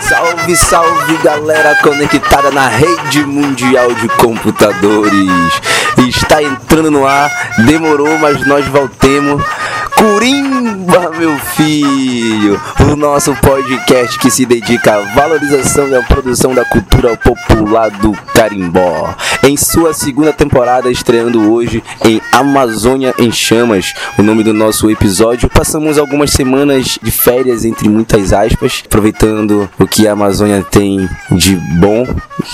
Salve, salve galera conectada na rede mundial de computadores. Está entrando no ar, demorou, mas nós voltemos. Curimba, meu filho, o nosso podcast que se dedica à valorização à produção da cultura popular do carimbó. Em sua segunda temporada, estreando hoje em Amazônia em Chamas, o nome do nosso episódio. Passamos algumas semanas de férias, entre muitas aspas, aproveitando o que a Amazônia tem de bom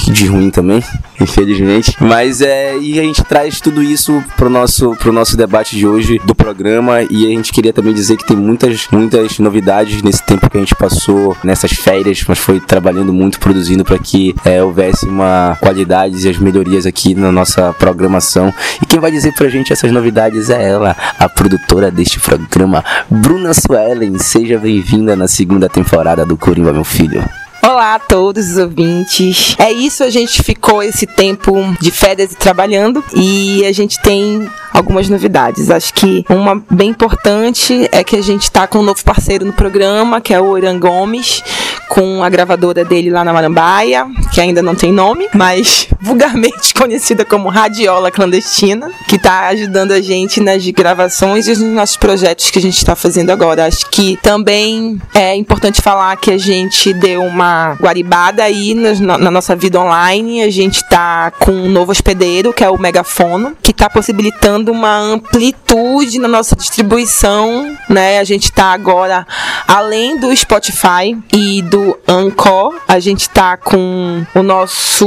e de ruim também, infelizmente. Mas é, e a gente traz tudo isso pro nosso, pro nosso debate de hoje do programa e a gente queria também dizer que tem muitas, muitas novidades nesse tempo que a gente passou nessas férias, mas foi trabalhando muito, produzindo para que é, houvesse uma qualidade e as melhorias aqui na nossa programação. E quem vai dizer pra gente essas novidades é ela, a produtora deste programa, Bruna Suelen. Seja bem-vinda na segunda temporada do Corimba, meu filho. Olá a todos os ouvintes. É isso, a gente ficou esse tempo de férias e trabalhando e a gente tem algumas novidades. Acho que uma bem importante é que a gente está com um novo parceiro no programa, que é o Oran Gomes, com a gravadora dele lá na Marambaia, que ainda não tem nome, mas vulgarmente conhecida como Radiola Clandestina, que está ajudando a gente nas gravações e nos nossos projetos que a gente está fazendo agora. Acho que também é importante falar que a gente deu uma guaribada aí na, na nossa vida online. A gente está com um novo hospedeiro, que é o Megafono, que está possibilitando uma amplitude na nossa distribuição, né? A gente está agora além do Spotify e do Anchor, a gente está com o nosso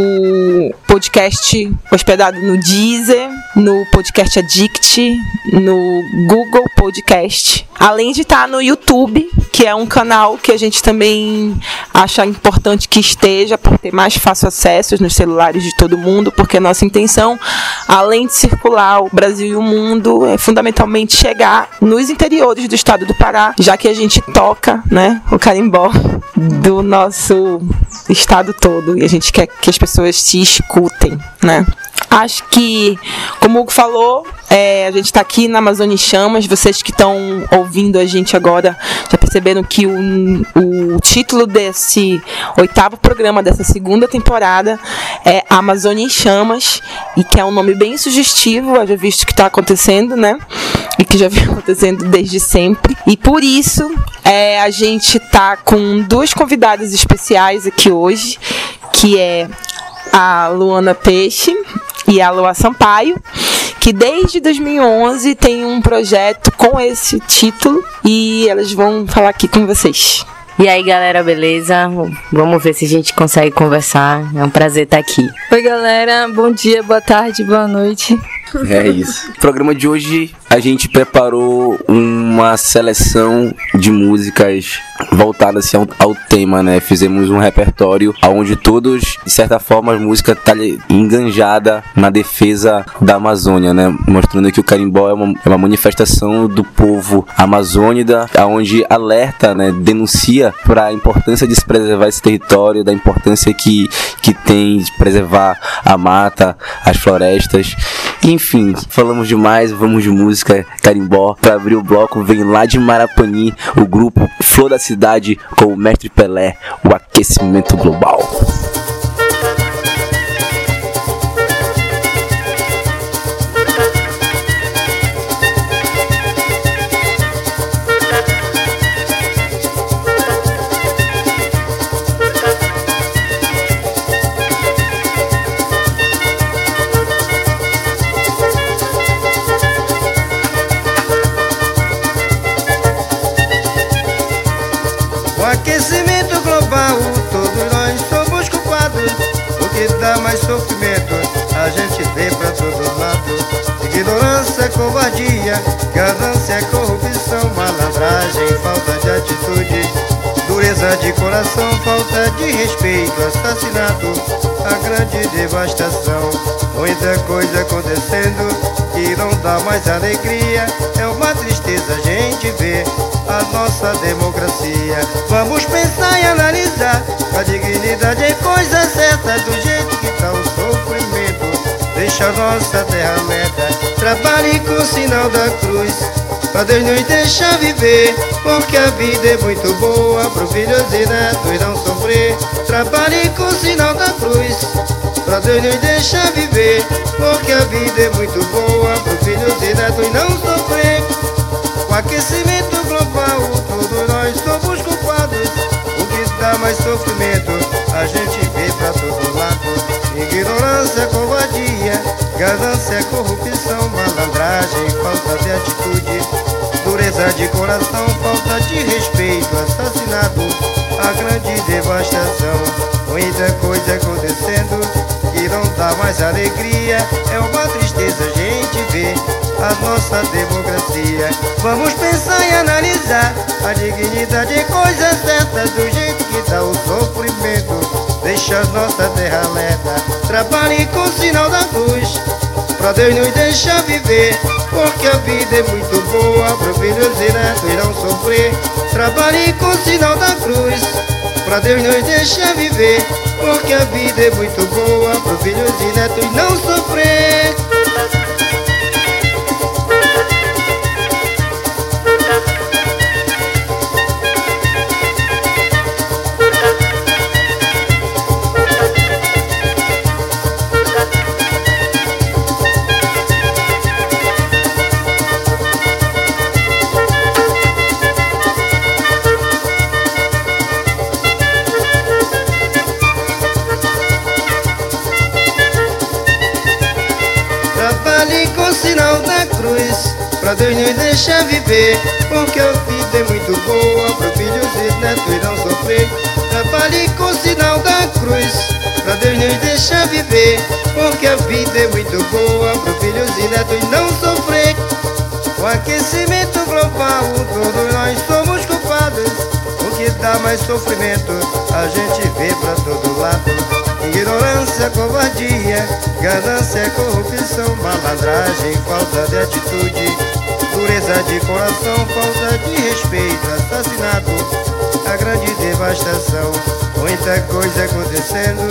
podcast hospedado no Deezer, no Podcast Addict, no Google Podcast, além de estar tá no YouTube, que é um canal que a gente também acha importante que esteja por ter mais fácil acesso nos celulares de todo mundo, porque a nossa intenção, além de circular o Brasil e o mundo, é fundamentalmente chegar nos interiores do estado do Pará, já que a gente toca, né, o carimbó do nosso estado todo e a gente quer que as pessoas se escutem, né? Acho que, como o Hugo falou, é, a gente está aqui na Amazônia em Chamas. Vocês que estão ouvindo a gente agora já perceberam que o, o título desse oitavo programa, dessa segunda temporada, é Amazônia em Chamas, e que é um nome bem sugestivo, já visto que está acontecendo, né? E que já vem acontecendo desde sempre. E por isso, é, a gente está com duas convidadas especiais aqui hoje, que é a Luana Peixe e a Lua Sampaio, que desde 2011 tem um projeto com esse título e elas vão falar aqui com vocês. E aí, galera, beleza? Vamos ver se a gente consegue conversar. É um prazer estar aqui. Oi, galera. Bom dia, boa tarde, boa noite. É isso. O programa de hoje a gente preparou uma seleção de músicas voltadas assim, ao, ao, tema, né? Fizemos um repertório onde todos, de certa forma, a música tá enganjada na defesa da Amazônia, né? Mostrando que o carimbó é uma, é uma manifestação do povo amazônida, onde alerta, né? Denuncia para a importância de se preservar esse território, da importância que, que tem de preservar a mata, as florestas. Enfim, falamos demais, vamos de música carimbó. Para abrir o bloco, vem lá de Marapani o grupo Flor da Cidade com o Mestre Pelé, o aquecimento global. Mais sofrimento a gente vê pra todo lado. Ignorância, covardia, ganância, corrupção, malandragem, falta de atitude, Pobreza de coração, falta de respeito, assassinato, a grande devastação. Muita coisa acontecendo que não dá mais alegria, é uma tristeza a gente vê a nossa democracia. Vamos pensar e analisar, a dignidade é coisa certa, do jeito que tá o sofrimento, deixa a nossa terra meta. Trabalhe com o sinal da cruz pra Deus nos deixar viver, porque a vida é muito boa, pro filhos e netos não sofrer. Trabalhe com o sinal da cruz, pra Deus nos deixar viver, porque a vida é muito boa, pro filhos e netos não sofrer. Com aquecimento global, todos nós somos culpados, o que dá mais sofrimento, a gente vê pra todo lado. Ignorância, covardia, ganância, corrupção, malandragem, falta de atitude, dureza de coração, falta de respeito, assassinato, a grande devastação, muita coisa acontecendo que não dá mais alegria, é uma tristeza a gente ver a nossa democracia. Vamos pensar e analisar a dignidade é coisa certa do jeito que dá o sofrimento. Deixa nossa terra alerta, trabalhe com o sinal da cruz. Pra Deus nos deixar viver, porque a vida é muito boa, para filhos e netos não sofrer. Trabalhe com o sinal da cruz. Pra Deus nos deixar viver, porque a vida é muito boa, para filhos e netos não sofrer. Deixar viver Porque a vida é muito boa Para filhos e netos não sofrer. Trabalhe com o sinal da cruz Pra Deus nos deixar viver Porque a vida é muito boa Para filhos e netos não sofrer. Com aquecimento global Todos nós somos culpados. O que dá mais sofrimento A gente vê pra todo lado. Ignorância, covardia, ganância, corrupção, malandragem, falta de atitude, dureza de coração, falta de respeito, assassinato, a grande devastação, muita coisa acontecendo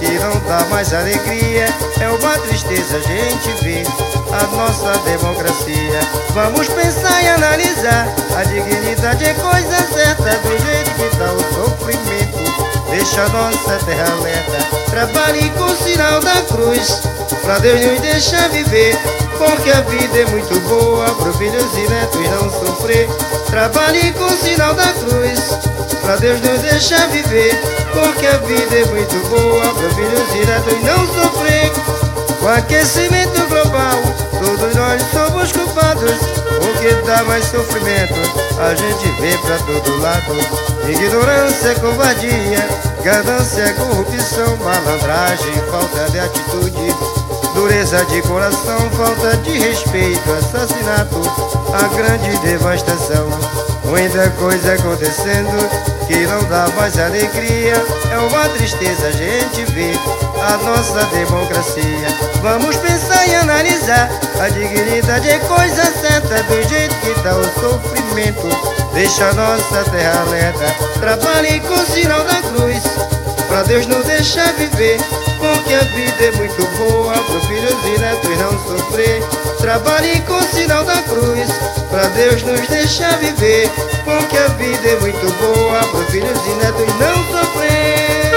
que não dá mais alegria, é uma tristeza a gente ver a nossa democracia. Vamos pensar e analisar, a dignidade é coisa certa, do jeito que dá o sofrimento. Deixa nossa terra alerta, trabalhe com o sinal da cruz Pra Deus nos deixar viver, porque a vida é muito boa Pro filhos e netos não sofrer. Trabalhe com o sinal da cruz Pra Deus nos deixar viver, porque a vida é muito boa Pro filhos e netos não sofrer. Com aquecimento global, todos nós somos culpados. O que dá mais sofrimento, a gente vê pra todo lado. Ignorância, covardia, ganância, corrupção, malandragem, falta de atitude, dureza de coração, falta de respeito, assassinato, a grande devastação. Muita coisa acontecendo que não dá mais alegria, é uma tristeza a gente ver a nossa democracia. Vamos pensar e analisar, a dignidade é coisa certa, do jeito que dá o sofrimento. Deixa nossa terra alerta, trabalhe com o sinal da cruz Pra Deus não deixar viver, porque a vida é muito boa Pro filhos e netos não sofrer. Trabalhe com o sinal da cruz Pra Deus nos deixar viver, porque a vida é muito boa Pro filhos e netos não sofrer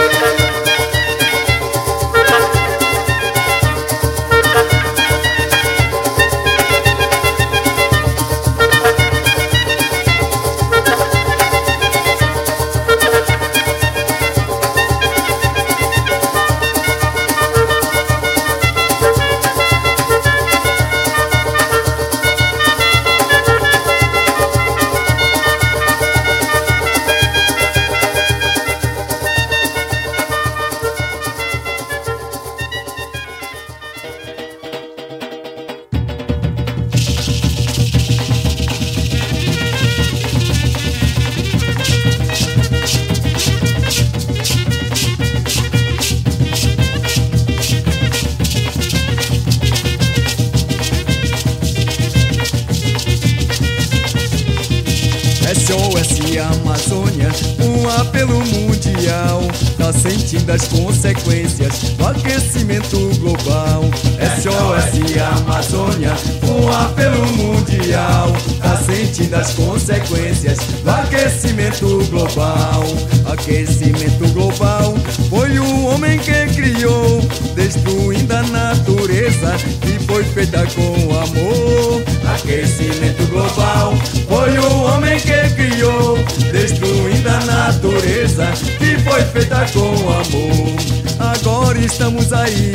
consequências do aquecimento global. Aquecimento global foi o homem que criou, destruindo a natureza que foi feita com amor. Aquecimento global foi o homem que criou, destruindo a natureza que foi feita com amor. Agora estamos aí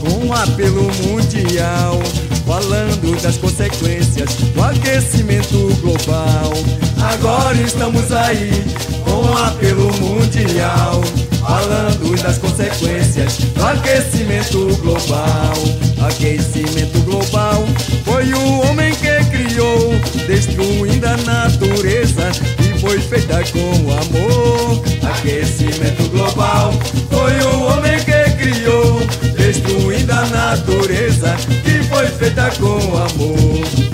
com um apelo mundial, falando das consequências do aquecimento global. Agora estamos aí com um apelo mundial, falando das consequências do aquecimento global. Aquecimento global foi o homem que criou, destruindo a natureza que foi feita com amor. Aquecimento global foi o homem que criou, destruindo a natureza que foi feita com amor.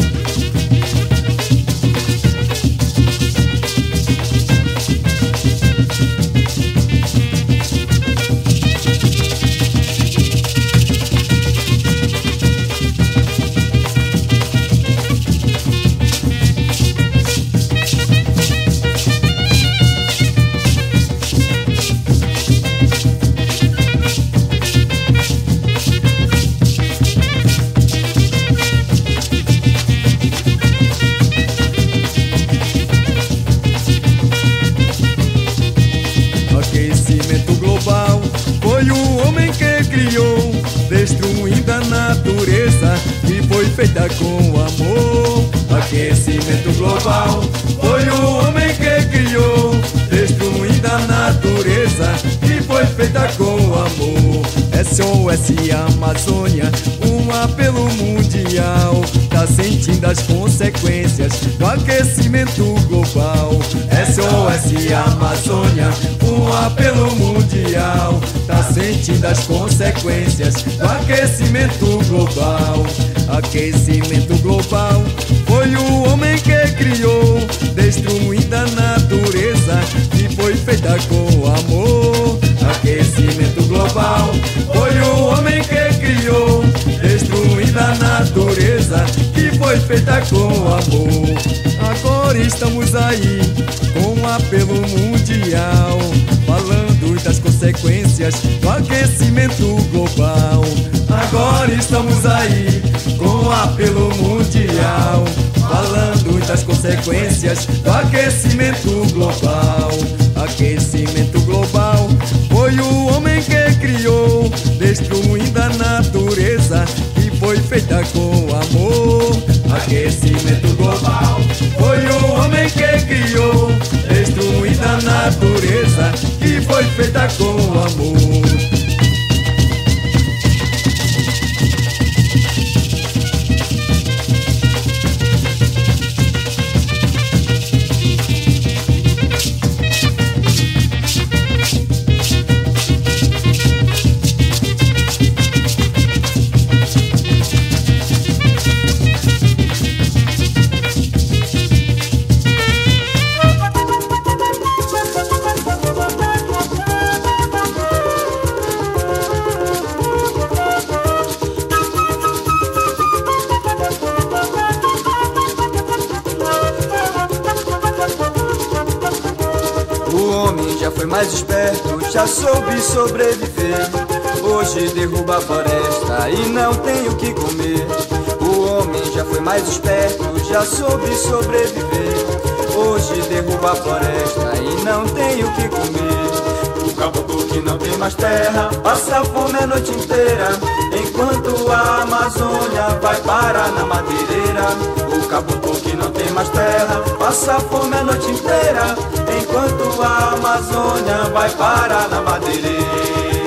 SOS Amazônia, um apelo mundial, tá sentindo as consequências do aquecimento global. SOS Amazônia, um apelo mundial, tá sentindo as consequências do aquecimento global. Aquecimento global foi o homem que criou, destruindo a natureza que foi feita com amor. Aquecimento global foi o natureza que foi feita com amor. Agora estamos aí com um apelo mundial, falando das consequências do aquecimento global. Agora estamos aí com um apelo mundial, falando das consequências do aquecimento global. Aquecimento global foi o homem que feita com amor. Aquecimento global foi o homem que criou, destruindo a natureza que foi feita com amor. Soube sobreviver. Hoje derruba a floresta e não tem o que comer. O homem já foi mais esperto, já soube sobreviver. Hoje derruba a floresta e não tem o que comer. O caboclo que não tem mais terra passa fome a noite inteira. Enquanto a Amazônia vai parar na madeireira. O caboclo não tem mais terra passa fome a noite inteira. Enquanto a Amazônia vai parar na madeireira.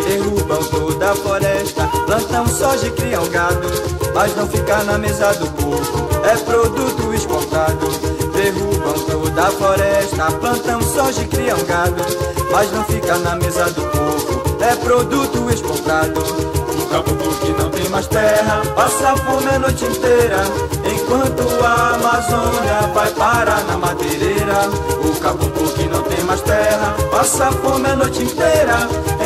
Derrubam toda a floresta, plantam soja e criam gado. Mas não fica na mesa do povo, é produto exportado. Derrubam toda a floresta, plantam soja e criam gado. Mas não fica na mesa do povo, é produto exportado. Caboclo que não tem mais terra passa fome a noite inteira, enquanto a Amazônia vai parar na madeireira. O caboclo que não tem mais terra passa fome a noite inteira,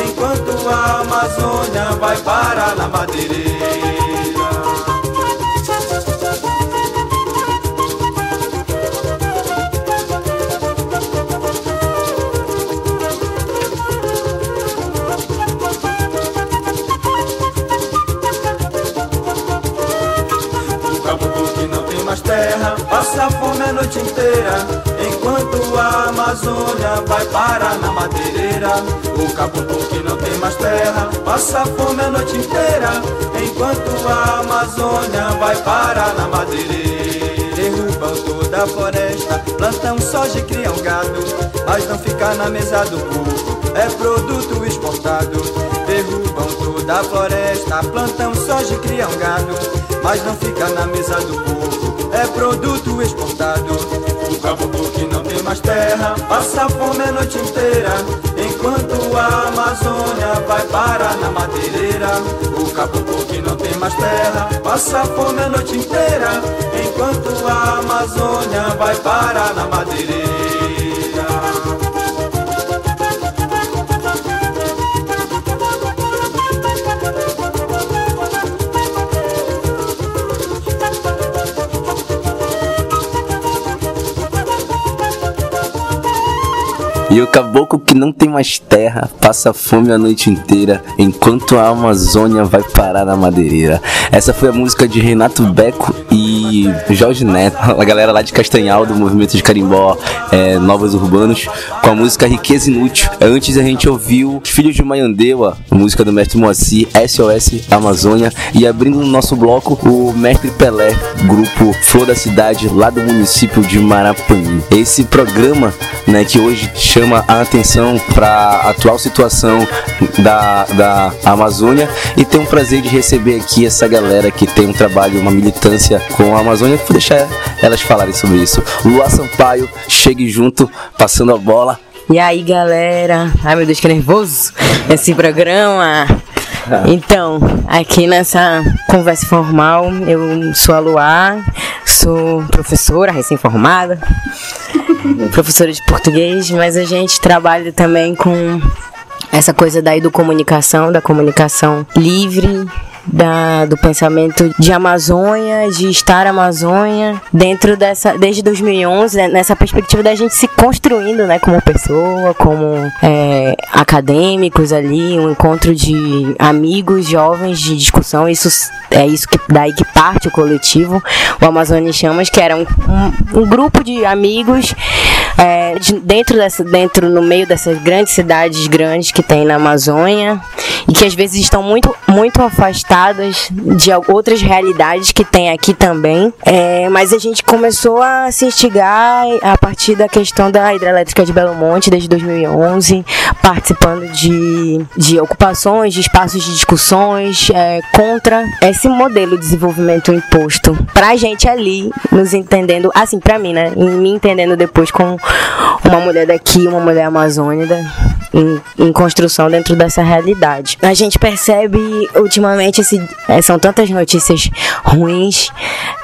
enquanto a Amazônia vai parar na madeireira. Passa fome a noite inteira, enquanto a Amazônia vai parar na madeireira. O caboclo que não tem mais terra passa fome a noite inteira, enquanto a Amazônia vai parar na madeireira. Derrubam toda a floresta, plantam soja e criam gado, mas não fica na mesa do povo, é produto exportado. Derrubam toda a floresta, plantam soja e criam gado, mas não fica na mesa do povo, é produto exportado. O caboclo que não tem mais terra, passa fome a noite inteira, enquanto a Amazônia vai parar na madeireira. O caboclo que não tem mais terra, passa fome a noite inteira, enquanto a Amazônia vai parar na madeireira. E o caboclo que não tem mais terra passa fome a noite inteira, enquanto a Amazônia vai parar na madeireira. Essa foi a música de Renato Beco e Jorge Neto, a galera lá de Castanhal, do movimento de carimbó é, Novos Urbanos, com a música Riqueza Inútil. Antes a gente ouviu Os Filhos de Maiandeua, música do mestre Moacir, SOS Amazônia, e abrindo no nosso bloco o Mestre Pelé, grupo Flor da Cidade, lá do município de Marapanim. Esse programa, né, que hoje chama a atenção para a atual situação da, da Amazônia e tem um prazer de receber aqui essa galera que tem um trabalho, uma militância com a Amazônia. Vou deixar elas falarem sobre isso. Lua Sampaio, chegue junto, passando a bola. E aí, galera? Ai, meu Deus, que nervoso esse programa. Então, aqui nessa conversa informal, eu sou a Luar, sou professora recém-formada, professora de português, mas a gente trabalha também com essa coisa da educomunicação, da comunicação livre, da, do pensamento de Amazônia, de estar Amazônia, dentro dessa, desde 2011, né, nessa perspectiva da gente se construindo, né, como pessoa, como é, acadêmicos ali, um encontro de amigos, jovens de discussão, isso é isso que daí que parte o coletivo, o Amazônia Chamas, que era um, um, um grupo de amigos é, de, dentro dessa, dentro no meio dessas grandes cidades grandes que tem na Amazônia e que às vezes estão muito muito afastadas de outras realidades que tem aqui também. É, mas a gente começou a se instigar a partir da questão da hidrelétrica de Belo Monte desde 2011, participando de, de ocupações, de espaços de discussões é, contra esse modelo de desenvolvimento imposto. Pra gente ali, nos entendendo, assim, pra mim, né? E me entendendo depois com uma mulher daqui, uma mulher amazônica, em, em construção dentro dessa realidade. A gente percebe ultimamente esse, é, são tantas notícias ruins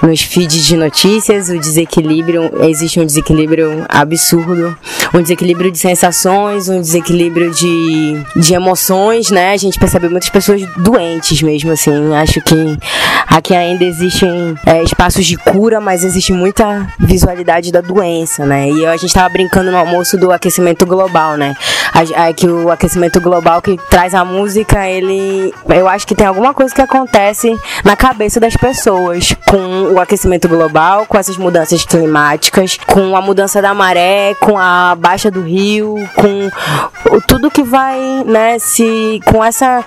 nos feeds de notícias, o desequilíbrio, existe um desequilíbrio absurdo, um desequilíbrio de sensações, um desequilíbrio de, de emoções, né? A gente percebe muitas pessoas doentes mesmo, assim. Acho que aqui ainda existem é, espaços de cura, mas existe muita visualidade da doença, né? E a gente tava brincando no almoço do aquecimento global, né? A, a, que o aquecimento global que traz a música, ele. Eu acho que tem alguma coisa que acontece na cabeça das pessoas com o aquecimento global, com essas mudanças climáticas, com a mudança da maré, com a baixa do rio, com tudo que vai, né, se. com essa.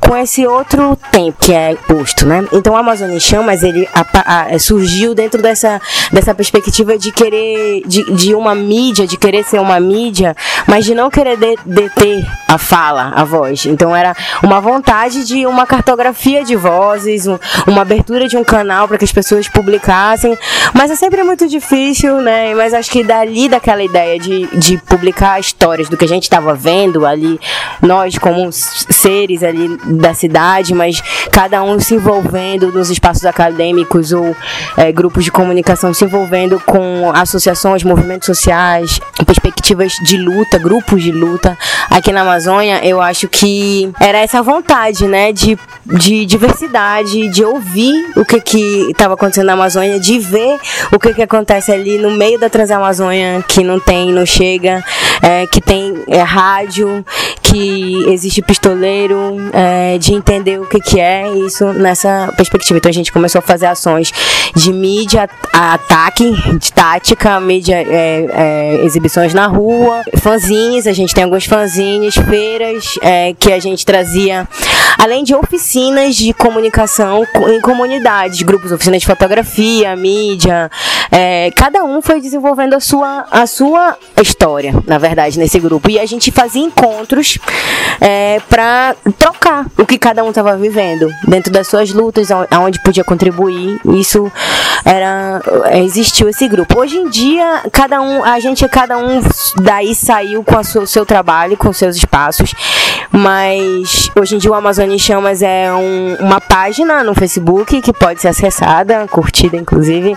com esse outro tempo que é posto, né? Então o Amazônia em Chamas, ele a, a, surgiu dentro dessa, dessa perspectiva de querer. De, de uma mídia, de querer ser uma mídia, mas de não querer de- deter a fala, a voz. Então era uma vontade de uma cartografia de vozes, um- uma abertura de um canal para que as pessoas publicassem. Mas é sempre muito difícil, né? Mas acho que dali daquela ideia de, de publicar histórias do que a gente estava vendo ali, nós como seres ali da cidade, mas cada um se envolvendo nos espaços acadêmicos ou eh, grupos de comunicação se envolvendo com associações, movimentos sociais, perspectivas de luta, grupos de luta aqui na Amazônia, eu acho que era essa vontade, né, de, de diversidade, de ouvir o que que estava acontecendo na Amazônia, de ver o que que acontece ali no meio da Transamazônia, que não tem, não chega, é, que tem é, rádio, que existe pistoleiro, é, de entender o que que é isso nessa perspectiva. Então a gente começou a fazer ações de mídia, ataque, de tática, mídia, é, é, exibições na rua, fanzines, a gente tem alguns fanzines, feiras é, que a gente trazia, além de oficinas de comunicação co- em comunidades, grupos, oficinas de fotografia, mídia, é, cada um foi desenvolvendo a sua, a sua história, na verdade, nesse grupo. E a gente fazia encontros é, para trocar o que cada um estava vivendo dentro das suas lutas, aon- aonde podia contribuir. Isso era é, existiu esse grupo. Hoje em dia, cada um, a gente cada um daí saiu com o seu, seu trabalho, com seus espaços. Mas hoje em dia o Amazônia em Chamas é um- uma página no Facebook que pode ser acessada, curtida inclusive.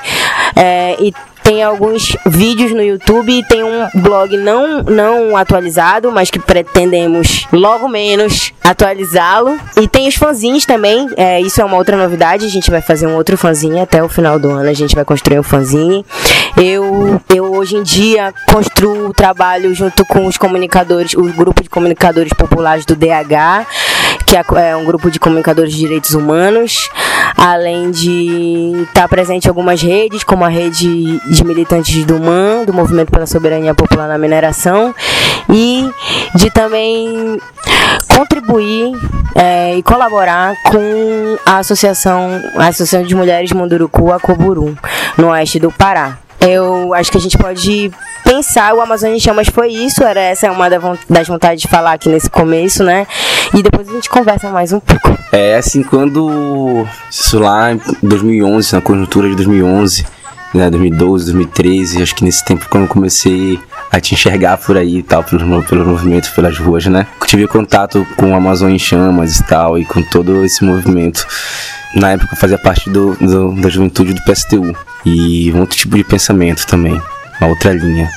É, e tem alguns vídeos no YouTube e tem um blog não, não atualizado, mas que pretendemos logo menos atualizá-lo. E tem os fanzines também, é, isso é uma outra novidade, a gente vai fazer um outro fanzine até o final do ano, a gente vai construir um fanzine. Eu, eu hoje em dia construo o trabalho junto com os comunicadores, o grupo de comunicadores populares do DH, que é é um grupo de comunicadores de direitos humanos, além de estar presente em algumas redes, como a rede de militantes do MAN, do Movimento pela Soberania Popular na Mineração, e de também contribuir é, e colaborar com a associação, a Associação de Mulheres Munduruku, a Coburum, no oeste do Pará. Eu acho que a gente pode pensar, o Amazônia em Chamas foi isso, era essa é uma das vontades de falar aqui nesse começo, né? E depois a gente conversa mais um pouco. É assim, quando. Isso lá em 2011, na conjuntura de 2011, né, 2012, 2013, acho que nesse tempo quando eu comecei a te enxergar por aí e tal, pelo, mo- pelo movimento, pelas ruas, né? Tive contato com o Amazônia em Chamas e tal, e com todo esse movimento. Na época eu fazia parte do, do- da juventude do PSTU. E outro tipo de pensamento também, uma outra linha.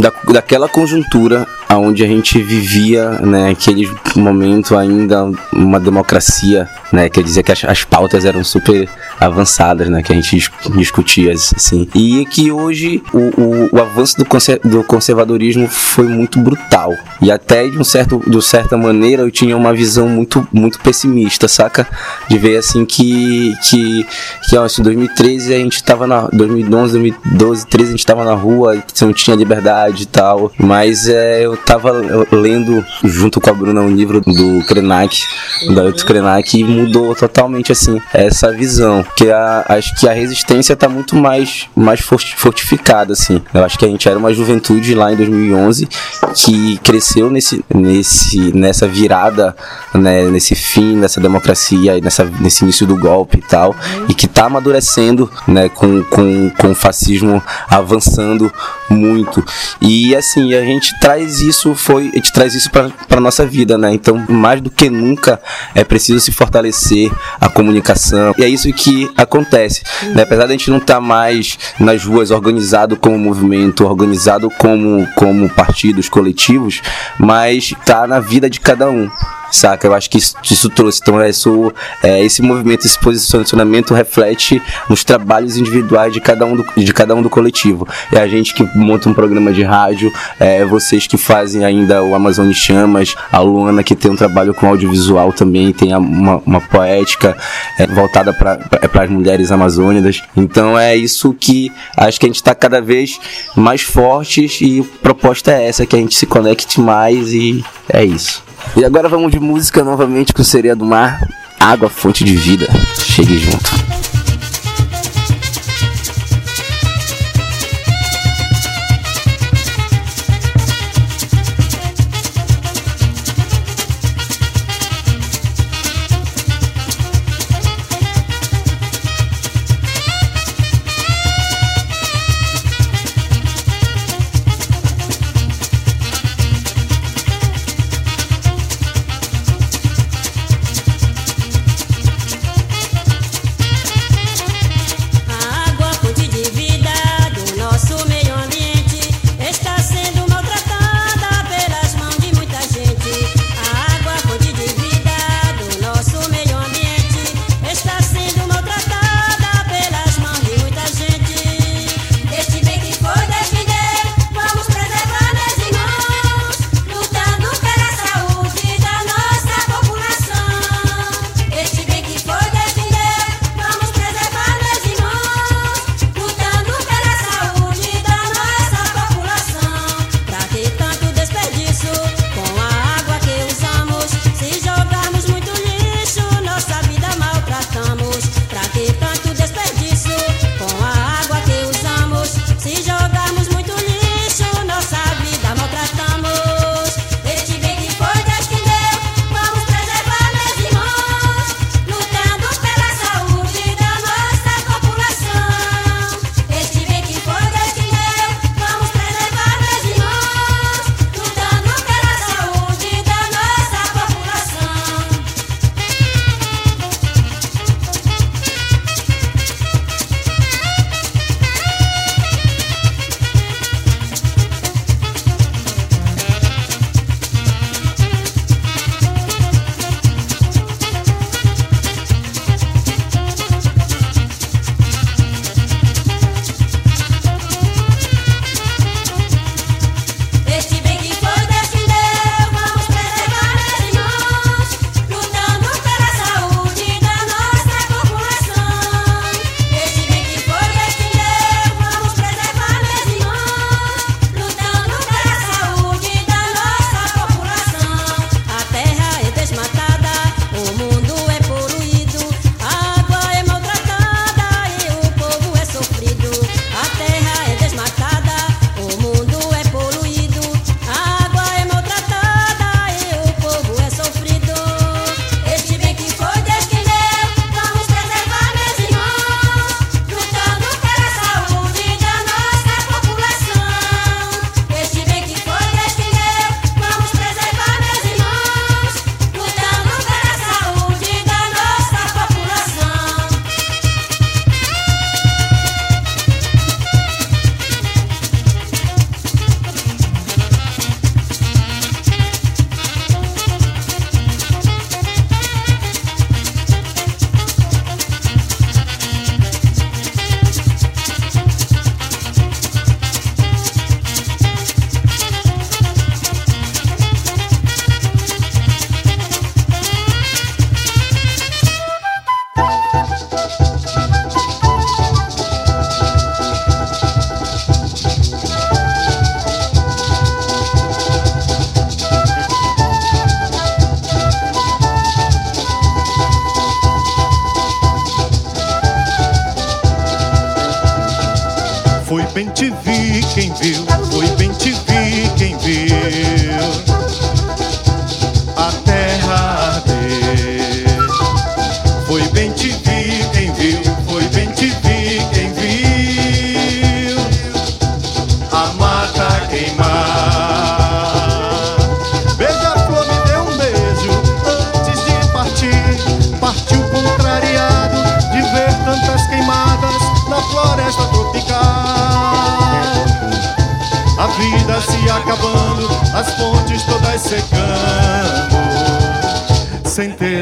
Da, daquela conjuntura onde a gente vivia, né, aquele momento ainda uma democracia, né, quer dizer que as, as pautas eram super avançadas, né, que a gente dis- discutia assim, e que hoje o, o, o avanço do, conser- do conservadorismo foi muito brutal. E até de um certo, de certa maneira eu tinha uma visão muito, muito pessimista, saca, de ver assim que que que ó, assim, em 2013 a gente tava na 2011, 2012, 13 a gente tava na rua não tinha liberdade e tal, mas é, eu tava lendo junto com a Bruna um livro do Krenak, do Ailton Krenak e mudou totalmente assim essa visão, que a, acho que a resistência tá muito mais mais forti- fortificada assim. Eu acho que a gente era uma juventude lá em 2011 que cresceu nesse nesse nessa virada, né, nesse fim dessa democracia nessa nesse início do golpe e tal, e que tá amadurecendo, né, com, com, com o fascismo avançando muito. E assim, a gente traz isso, foi, a gente traz isso para nossa vida, né? Então, mais do que nunca é preciso se fortalecer a comunicação. E é isso que acontece, né? Apesar de a gente não estar mais nas ruas organizado como movimento, organizado como como partidos coletivos, mas tá na vida de cada um saca? Eu acho que isso, isso trouxe. Então, é, isso, é, esse movimento, esse posicionamento reflete nos trabalhos individuais de cada um do, de cada um do coletivo. É a gente que monta um programa de rádio, é vocês que fazem ainda o Amazon Chamas, a Luana que tem um trabalho com audiovisual também, tem uma, uma poética é, voltada para as mulheres amazônicas. Então, é isso que acho que a gente está cada vez mais fortes e a proposta é essa, que a gente se conecte mais e é isso. E agora vamos de música novamente com Sereia do Mar, Água, Fonte de Vida. Chegue junto. Bem te vi quem viu, foi bem te vi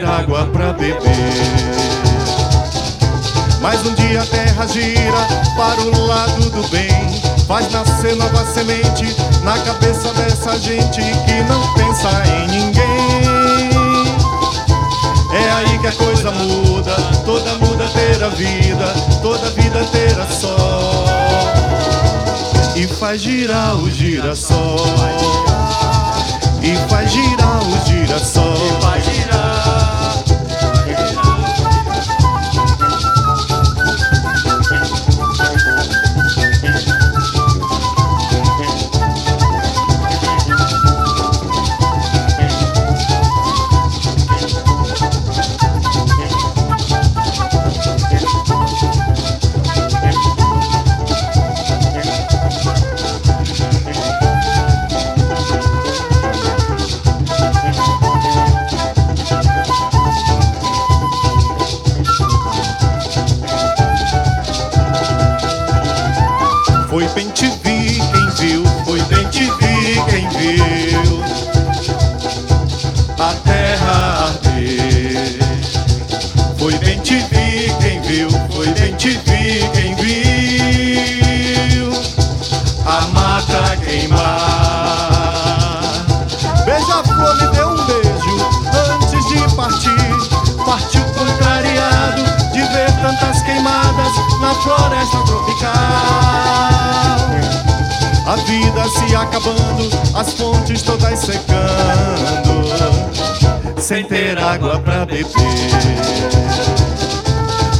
água pra beber. Mas um dia a terra gira para o lado do bem. Faz nascer nova semente na cabeça dessa gente que não pensa em ninguém. É aí que a coisa muda, toda muda ter a vida, toda vida ter a sol. E faz girar o girassol. E faz girar o girassol. E faz girar. Sem ter água pra beber.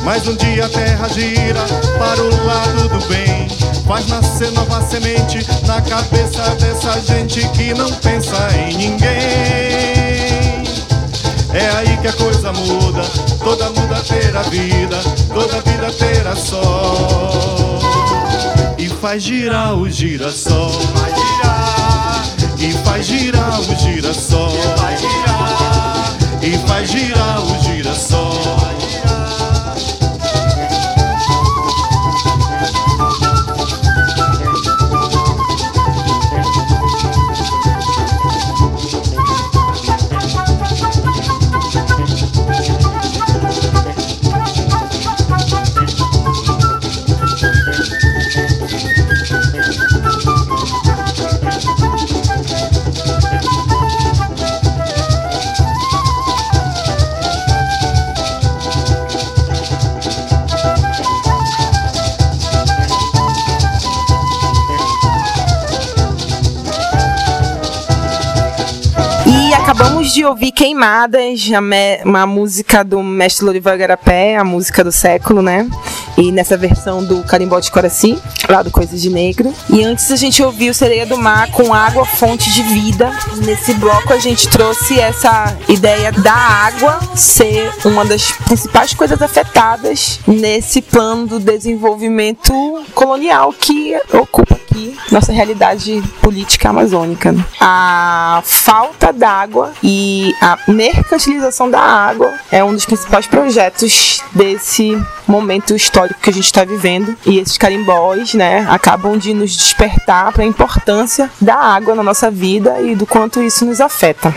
Mas um dia a terra gira para o lado do bem. Faz nascer nova semente na cabeça dessa gente que não pensa em ninguém. É aí que a coisa muda, toda muda ter a vida, toda vida ter a sol. E faz girar o girassol. E faz girar o girassol. E faz girar o girassol. De ouvir Queimadas, uma música do mestre Lorival Garapé, a música do século, né? E nessa versão do Carimbó de Coraci, lá do Coisas de Negro. E antes a gente ouviu Sereia do Mar com Água, Fonte de Vida. Nesse bloco a gente trouxe essa ideia da água ser uma das principais coisas afetadas nesse plano do desenvolvimento colonial que ocupa aqui nossa realidade política amazônica. A falta d'água e a mercantilização da água é um dos principais projetos desse momento histórico que a gente está vivendo. E esses carimbós, né, acabam de nos despertar para a importância da água na nossa vida e do quanto isso nos afeta.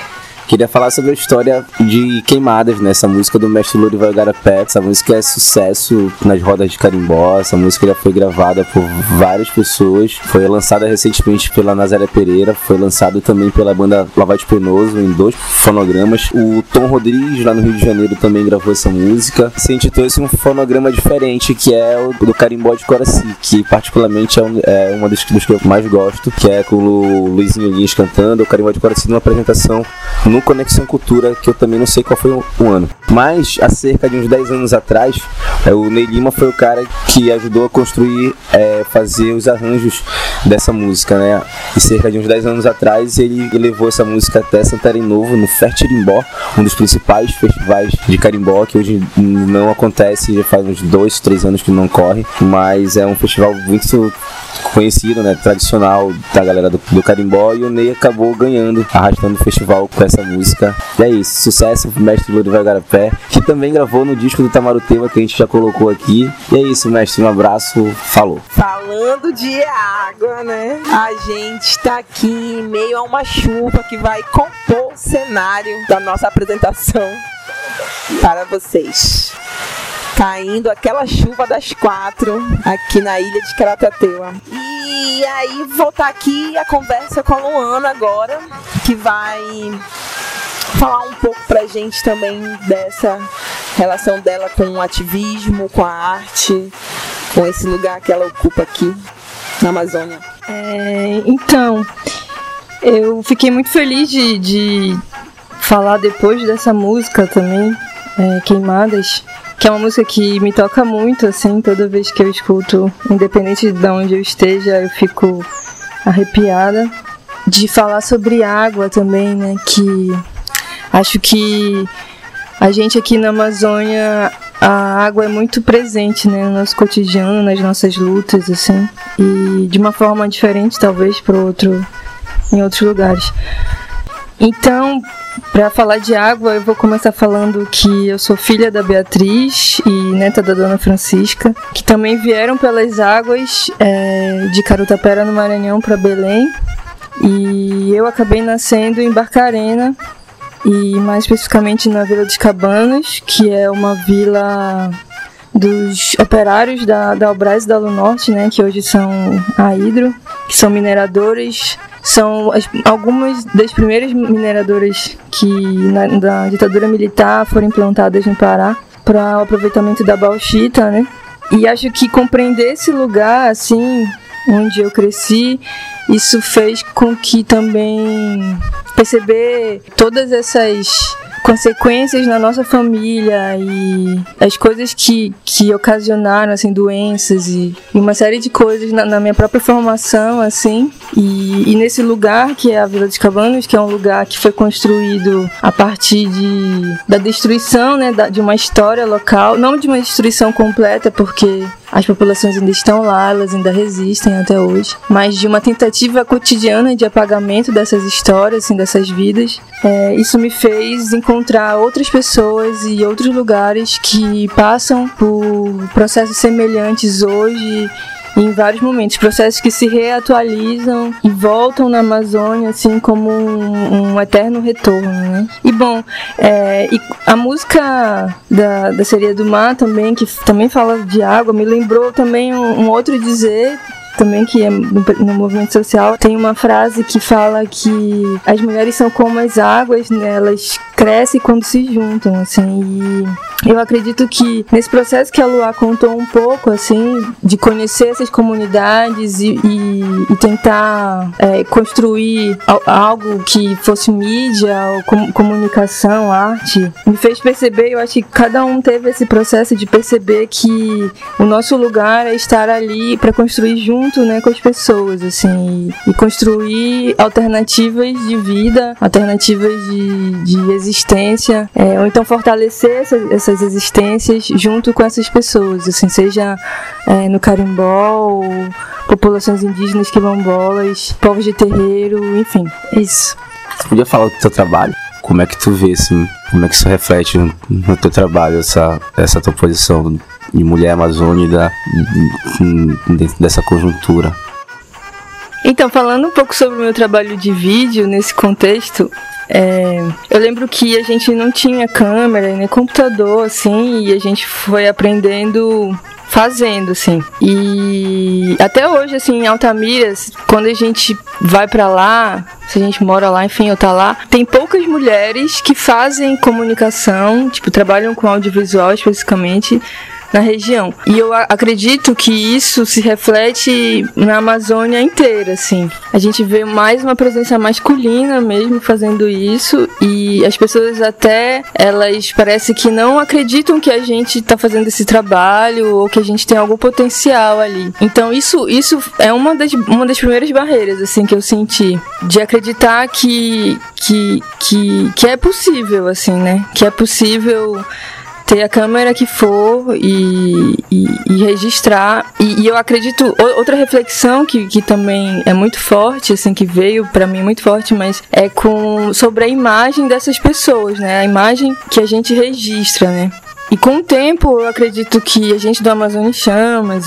Queria falar sobre a história de Queimadas, né? Essa música do mestre Lurival Garapé. Essa música é sucesso nas rodas de carimbó. Essa música já foi gravada por várias pessoas. Foi lançada recentemente pela Nazaré Pereira. Foi lançado também pela banda Lavate Penoso em dois fonogramas. O Tom Rodrigues, lá no Rio de Janeiro, também gravou essa música. Se intitulou esse um fonograma diferente, que é o do Carimbó de Coraci, que particularmente é, um, é uma das que eu mais gosto, que é com o Luizinho Lins cantando. O Carimbó de Coraci numa apresentação no Conexão Cultura, que eu também não sei qual foi o, ano. Mas há cerca de uns 10 anos atrás, é, o Ney Lima foi o cara que ajudou a construir, é, fazer os arranjos dessa música, né? E cerca de uns 10 anos atrás ele levou essa música até Santarém Novo, no Fertirimbó, um dos principais festivais de carimbó, que hoje não acontece, já faz uns 2, 3 anos que não corre, mas é um festival muito conhecido, né, tradicional da galera do, do carimbó e o Ney acabou ganhando, arrastando o festival com essa música. E é isso, sucesso mestre Lurival Garapé, que também gravou no disco do Tamarutema que a gente já colocou aqui. E é isso, mestre, um abraço, falou. Falando de água, né? A gente tá aqui em meio a uma chuva que vai compor o cenário da nossa apresentação para vocês caindo aquela chuva das quatro aqui na ilha de Carateteua. E aí voltar aqui a conversa com a Luana agora, que vai falar um pouco pra gente também dessa relação dela com o ativismo, com a arte, com esse lugar que ela ocupa aqui na Amazônia. É, então, eu fiquei muito feliz de, de falar depois dessa música também, é, Queimadas, que é uma música que me toca muito, assim, toda vez que eu escuto, independente de onde eu esteja, eu fico arrepiada. De falar sobre água também, né, que acho que a gente aqui na Amazônia, a água é muito presente, né, no nosso cotidiano, nas nossas lutas, assim, e de uma forma diferente, talvez, para outro, em outros lugares. Então, para falar de água, eu vou começar falando que eu sou filha da Beatriz e neta da Dona Francisca, que também vieram pelas águas é, de Carutapera, no Maranhão, para Belém. E eu acabei nascendo em Barcarena, e mais especificamente na Vila dos Cabanos, que é uma vila dos operários da, da Albras da Lu Norte, né, que hoje são a Hidro, que são mineradores são as, algumas das primeiras mineradoras que na, na ditadura militar foram implantadas no Pará para o aproveitamento da bauxita, né? E acho que compreender esse lugar assim onde eu cresci, isso fez com que também perceber todas essas consequências na nossa família e as coisas que, que ocasionaram assim doenças e, uma série de coisas na, na, minha própria formação assim. E, e, nesse lugar que é a Vila dos Cabanos que é um lugar que foi construído a partir de da destruição né da, de uma história local. Não de uma destruição completa porque as populações ainda estão lá, elas ainda resistem até hoje, mas de uma tentativa cotidiana de apagamento dessas histórias, assim, dessas vidas, é, isso me fez encontrar outras pessoas e outros lugares que passam por processos semelhantes hoje em vários momentos, processos que se reatualizam e voltam na Amazônia assim como um, um eterno retorno, né? E bom, é, e a música da, da do Mar também, que também fala de água, me lembrou também um, um outro dizer também que é no, movimento social tem uma frase que fala que as mulheres são como as águas, né? elas crescem quando se juntam, assim. E eu acredito que nesse processo que a Luá contou um pouco, assim, de conhecer essas comunidades e, e, e tentar é, construir algo que fosse mídia, ou comunicação, arte, me fez perceber, eu acho que cada um teve esse processo de perceber que o nosso lugar é estar ali para construir junto junto, né, com as pessoas, assim, e, construir alternativas de vida, alternativas de, de existência, é, ou então fortalecer essa, essas existências junto com essas pessoas, assim, seja é, no carimbó, populações indígenas quilombolas, povos de terreiro, enfim, é isso. Você podia falar do teu trabalho? Como é que tu vê, assim, como é que isso reflete no teu trabalho, essa, essa tua posição de mulher amazônica dentro dessa conjuntura. Então, falando um pouco sobre o meu trabalho de vídeo nesse contexto, é, eu lembro que a gente não tinha câmera nem computador, assim, e a gente foi aprendendo fazendo, assim. E até hoje, assim, em Altamira, quando a gente vai para lá, se a gente mora lá, enfim, ou tá lá, tem poucas mulheres que fazem comunicação, tipo, trabalham com audiovisual especificamente na região. E eu acredito que isso se reflete na Amazônia inteira, assim. A gente vê mais uma presença masculina mesmo fazendo isso e as pessoas até elas parece que não acreditam que a gente está fazendo esse trabalho ou que a gente tem algum potencial ali. Então isso isso é uma das, uma das primeiras barreiras assim que eu senti de acreditar que que que, que é possível assim, né? Que é possível ter a câmera que for e, e, e registrar. E, e, eu acredito, outra reflexão que, que também é muito forte, assim, que veio para mim muito forte, mas é com sobre a imagem dessas pessoas, né? A imagem que a gente registra, né? E com o tempo, eu acredito que a gente do Amazônia Chamas,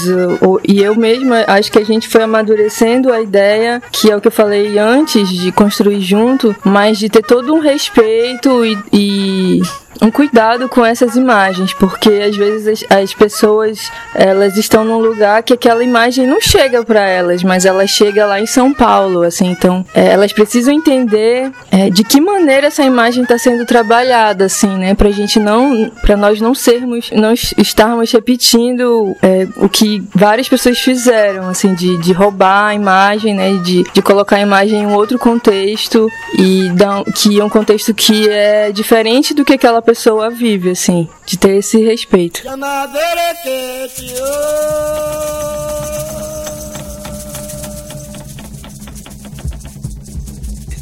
e eu mesma, acho que a gente foi amadurecendo a ideia, que é o que eu falei antes, de construir junto, mas de ter todo um respeito e, e um cuidado com essas imagens, porque às vezes as, as, pessoas elas estão num lugar que aquela imagem não chega para elas, mas ela chega lá em São Paulo, assim, então é, elas precisam entender é, de que maneira essa imagem está sendo trabalhada, assim, né, para gente não, para nós não sermos, não estarmos repetindo é, o que várias pessoas fizeram, assim, de, de roubar a imagem, né, de, de colocar a imagem em um outro contexto e dar, que é um contexto que é diferente do que aquela pessoa vive, assim, de ter esse respeito.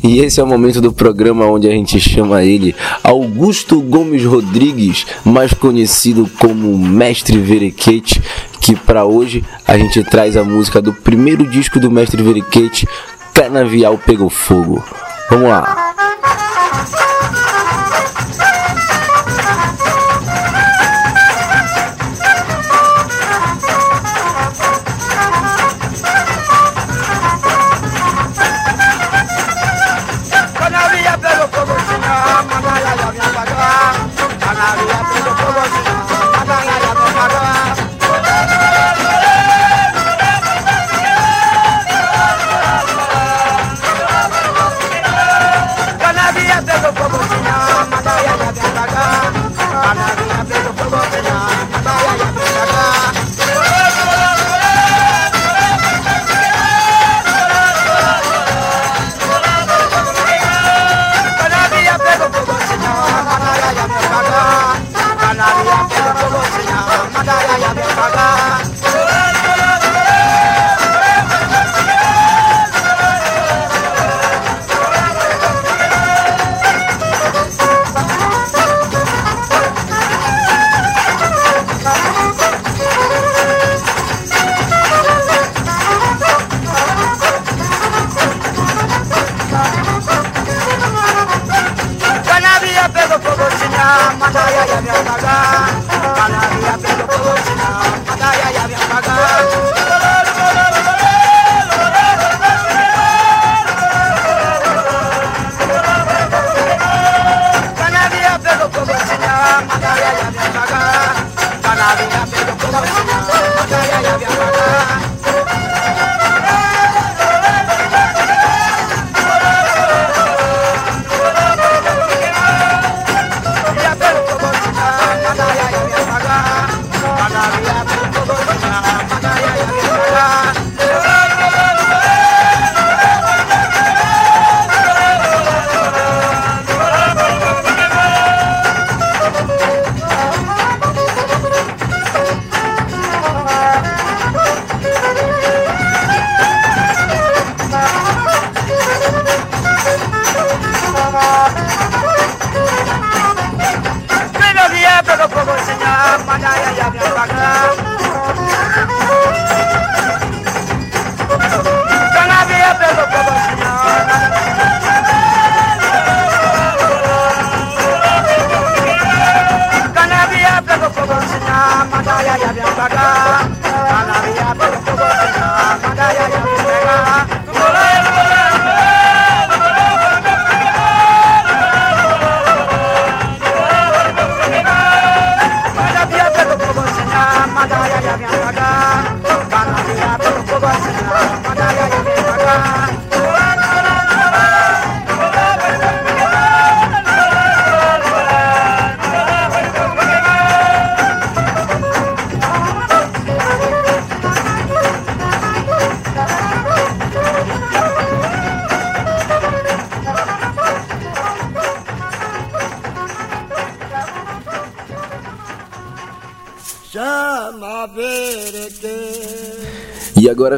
E esse é o momento do programa onde a gente chama ele Augusto Gomes Rodrigues, mais conhecido como Mestre Verequete, que para hoje a gente traz a música do primeiro disco do Mestre Verequete, Canavial Pegou Fogo. Vamos lá.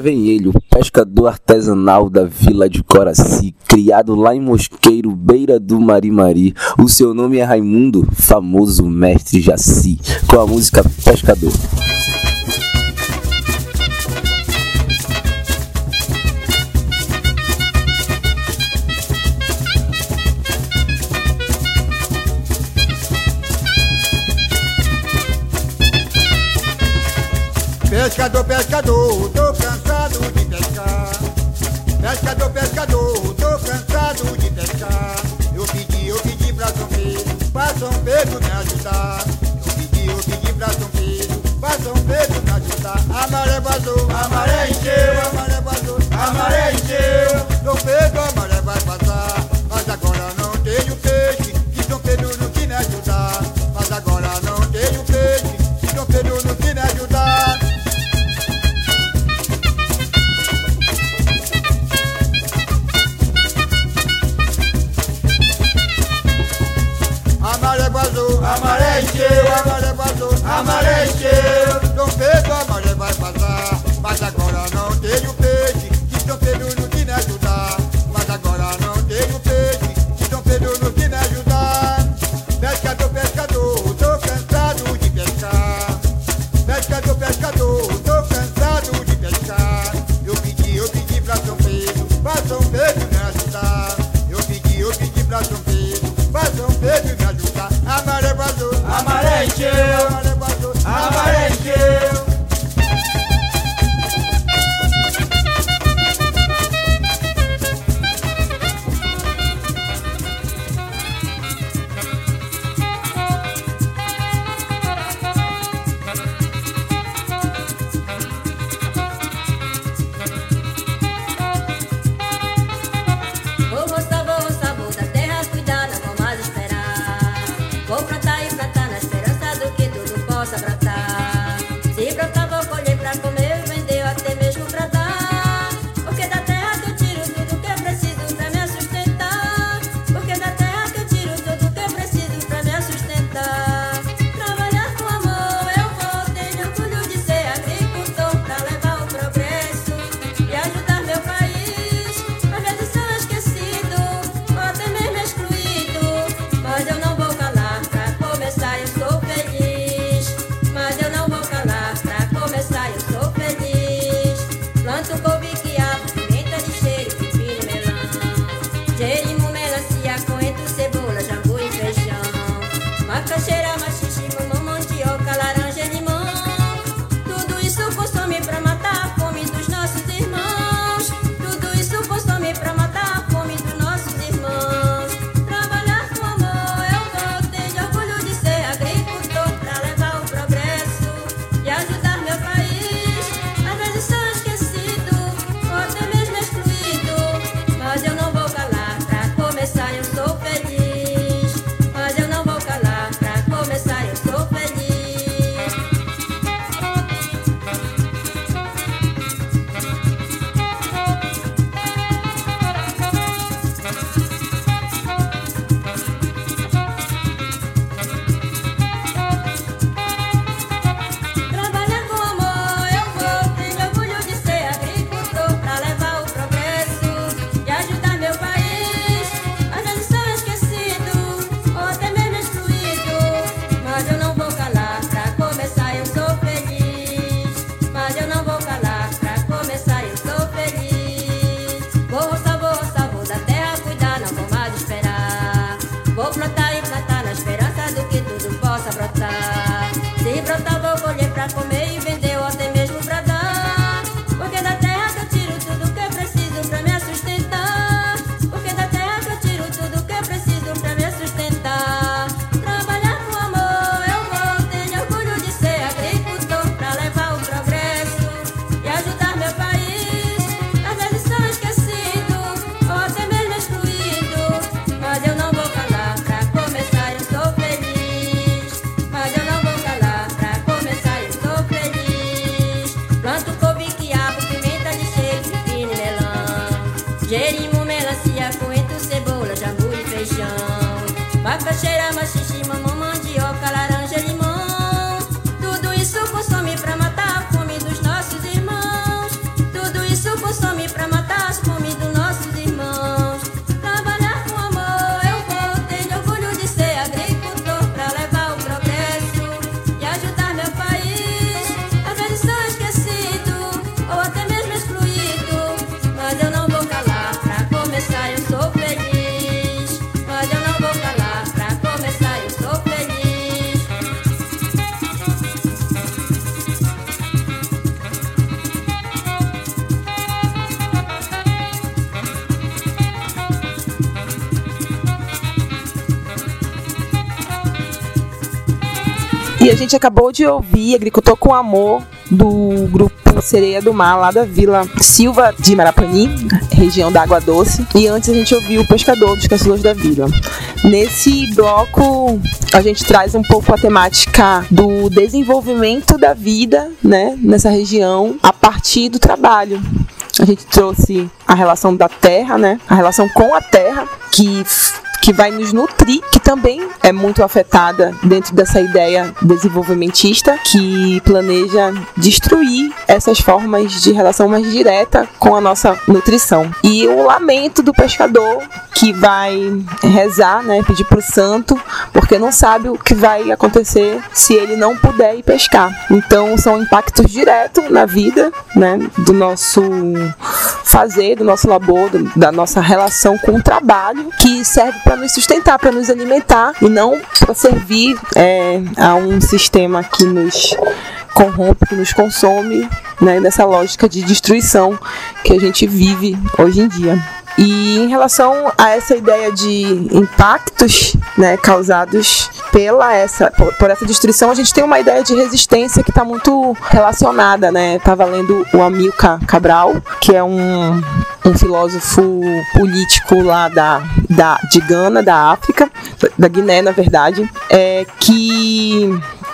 vem ele, o pescador artesanal da vila de Coraci, criado lá em Mosqueiro, beira do Marimari. O seu nome é Raimundo, famoso mestre Jaci, com a música Pescador. Pescador, pescador, Pedro me ajudar. Eu pedi, eu pedi pra São Pedro, pra São Pedro me ajudar. A maré vazou, a maré encheu, a maré vazou, a maré encheu. E a gente acabou de ouvir Agricultor com Amor do grupo Sereia do Mar, lá da Vila Silva de Marapani, região da Água Doce. E antes a gente ouviu o Pescador dos Caçulas da Vila. Nesse bloco a gente traz um pouco a temática do desenvolvimento da vida, né, nessa região a partir do trabalho. A gente trouxe a relação da terra, né, a relação com a terra, que que vai nos nutrir, que também é muito afetada dentro dessa ideia desenvolvimentista que planeja destruir essas formas de relação mais direta com a nossa nutrição. E o lamento do pescador que vai rezar, né, pedir para o santo, porque não sabe o que vai acontecer se ele não puder ir pescar. Então são impactos diretos na vida, né, do nosso fazer, do nosso labor, da nossa relação com o trabalho, que serve para nos sustentar, para nos alimentar e não para servir é, a um sistema que nos corrompe, que nos consome, né, nessa lógica de destruição que a gente vive hoje em dia. E em relação a essa ideia de impactos né, causados pela essa, por, essa destruição, a gente tem uma ideia de resistência que está muito relacionada. Né? Estava lendo o Amilcar Cabral, que é um, um filósofo político lá da, da, de Gana, da África, da Guiné, na verdade, é, que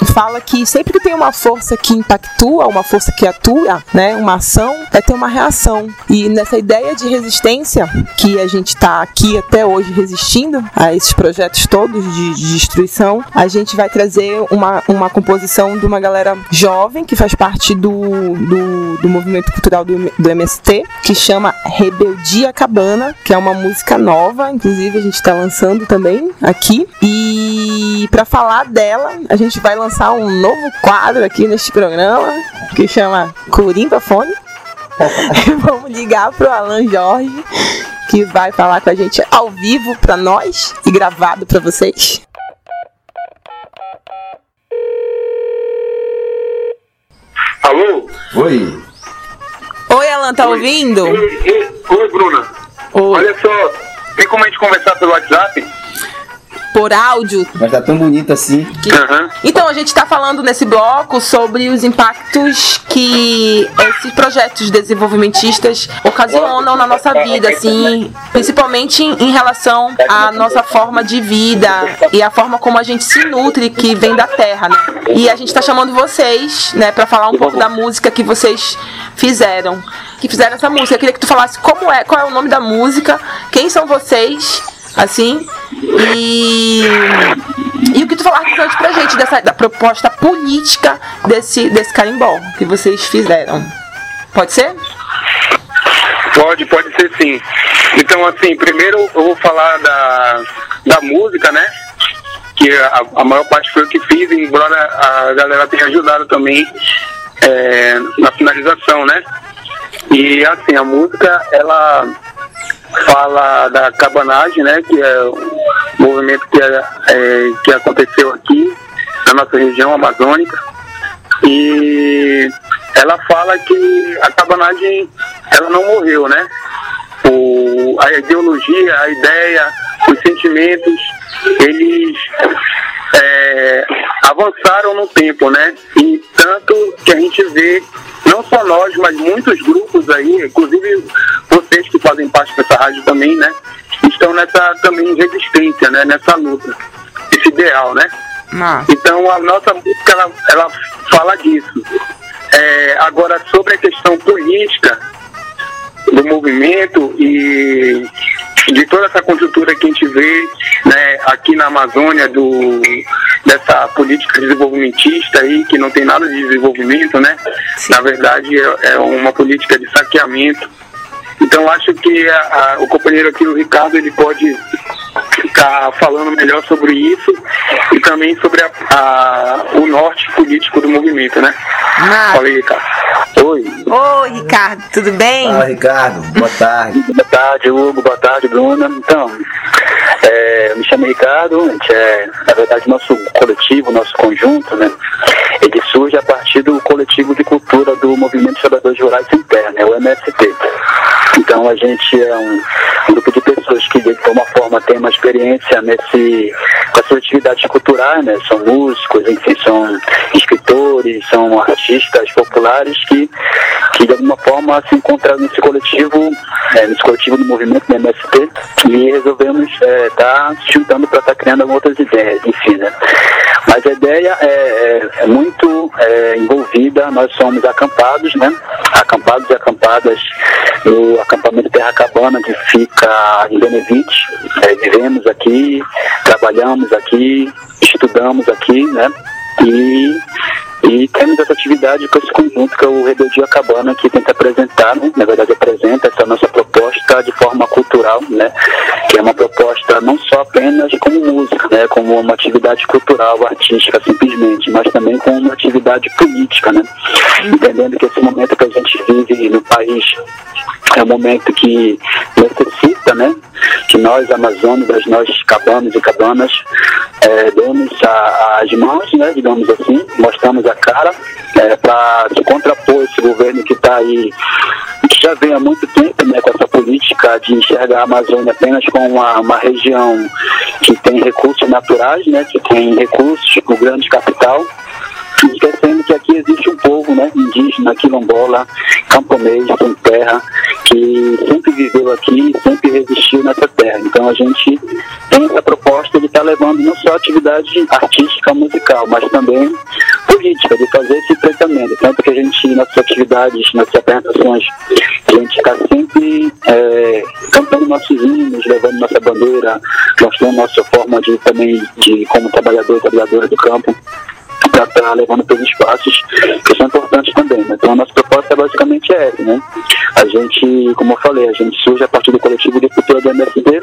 fala que sempre que tem uma força que impactua, uma força que atua, né, uma ação, vai ter uma reação. E nessa ideia de resistência que a gente está aqui até hoje resistindo a esses projetos todos de, de, destruição, a gente vai trazer uma, uma composição de uma galera jovem que faz parte do, do, do movimento cultural do, do MST, que chama Rebeldia Cabana, que é uma música nova, inclusive a gente está lançando também aqui. E para falar dela, a gente vai lançar lançar um novo quadro aqui neste programa que chama Curimba Fone. Vamos ligar pro Alan Jorge, que vai falar com a gente ao vivo para nós e gravado para vocês. Alô? Oi. Oi, Alan, tá Oi. ouvindo? Oi, oi, oi, Bruna. Oi. Olha só, tem como a gente conversar pelo WhatsApp? Por áudio. Mas tá tão bonito assim. Aham. Então, a gente está falando nesse bloco sobre os impactos que esses projetos desenvolvimentistas ocasionam na nossa vida, assim, principalmente em em relação à nossa forma de vida e a forma como a gente se nutre, que vem da terra, né? E a gente está chamando vocês, né, para falar um pouco da música que vocês fizeram, que fizeram essa música. Eu queria que tu falasse como é, qual é o nome da música, quem são vocês, assim, e e o que tu falaste antes pra gente dessa da proposta política desse desse carimbó que vocês fizeram. Pode ser? Pode, pode ser sim. Então, assim, primeiro eu vou falar da, da música, né? Que a, a maior parte foi eu que fiz, embora a galera tenha ajudado também é, na finalização, né? E assim, a música, ela fala da cabanagem, né? Que é um movimento que, é, é, que aconteceu aqui na nossa região amazônica. E ela fala que a cabanagem ela não morreu, né? O, a ideologia, a ideia, os sentimentos, eles é, avançaram no tempo, né? E tanto que a gente vê, não só nós, mas muitos grupos aí, inclusive vocês que fazem parte dessa rádio também, né? Estão nessa também resistência, né? Nessa luta, esse ideal, né? Então a nossa música ela, ela fala disso. É, agora sobre a questão política do movimento e de toda essa conjuntura que a gente vê né, aqui na Amazônia do, dessa política desenvolvimentista aí, que não tem nada de desenvolvimento, né? Na verdade é, é uma política de saqueamento. Então acho que a- a- o companheiro aqui, o Ricardo, ele pode ficar falando melhor sobre isso e também sobre a- a- o norte político do movimento, né? Fala aí, Ricardo. Oi. Oi, Ricardo, tudo bem? Fala, Ricardo. Boa tarde. Boa tarde, Hugo. Boa tarde, Bruna. Então, me chamo Ricardo. A gente é, na verdade, nosso coletivo, nosso conjunto, né? Ele surge a partir do coletivo de cultura do Movimento de Trabalhadores Rurais Sem Terra, né, o MST. Então a gente é um grupo de pessoas que de alguma forma tem uma experiência nesse com essas atividades culturais, né? São músicos, enfim, são escritores, são artistas populares que, que de alguma forma se encontraram nesse coletivo, é, nesse coletivo do movimento do MST, e resolvemos estar se juntando para estar criando outras ideias, enfim, né? Mas a ideia é, é, é muito é, envolvida, nós somos acampados, né? Acampados e acampadas no acampamento Terra Cabana, que fica em Benevite. É, vivemos aqui, trabalhamos aqui, estudamos aqui, né? E, e temos essa atividade com esse conjunto que é o Rebeldia Cabana, que tenta apresentar, né? na verdade apresenta essa nossa proposta de forma cultural, né? que é uma proposta não só apenas como música, né? como uma atividade cultural, artística simplesmente, mas também como uma atividade política, né? entendendo que esse momento que a gente vive no país é um momento que necessita, né, que nós amazônicas, nós cabanos e cabanas, é, as mãos, né, digamos assim, mostramos a cara é, para se contrapor esse governo que está aí, que já vem há muito tempo, né, com essa política de enxergar a Amazônia apenas como uma, uma região que tem recursos naturais, né, que tem recursos, o grande capital, esquecendo que aqui existe um povo né, indígena, quilombola, camponês, sem terra, que sempre viveu aqui, sempre resistiu nessa terra. Então a gente tem essa proposta de estar levando não só atividade artística, musical, mas também política, de fazer esse enfrentamento. Tanto que a gente, nas atividades, nas apresentações, a gente está sempre é, cantando nossos hinos, levando nossa bandeira, mostrando nossa forma de também de como trabalhador e trabalhadora do campo para estar levando pelos espaços que são importantes também. Né? Então a nossa proposta basicamente é né? A gente, como eu falei, a gente surge a partir do coletivo de cultura do MSD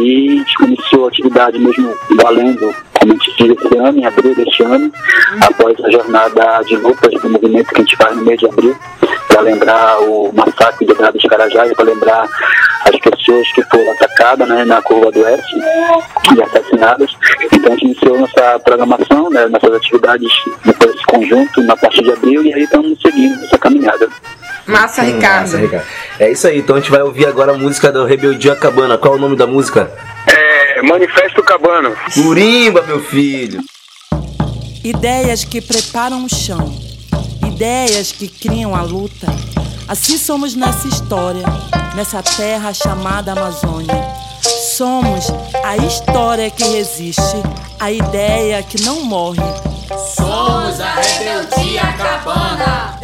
e iniciou a atividade mesmo valendo, como a gente diz esse ano, em abril deste ano, após a jornada de lutas do movimento que a gente faz no mês de abril, para lembrar o massacre de Grado Carajás, para lembrar as pessoas que foram atacadas né, na curva do Oeste e assassinadas. Então a gente iniciou nossa programação, né, nossas atividades depois desse conjunto na partir de abril e aí estamos seguindo essa caminhada. Massa, Hum, Ricardo. massa, Ricardo. É isso aí, então a gente vai ouvir agora a música do Rebeldia Cabana. Qual é o nome da música? É, Manifesto Cabano. Curimba, meu filho. Ideias que preparam o chão, ideias que criam a luta. Assim somos nessa história, nessa terra chamada Amazônia. Somos a história que resiste, a ideia que não morre. Somos a rebeldia cabana.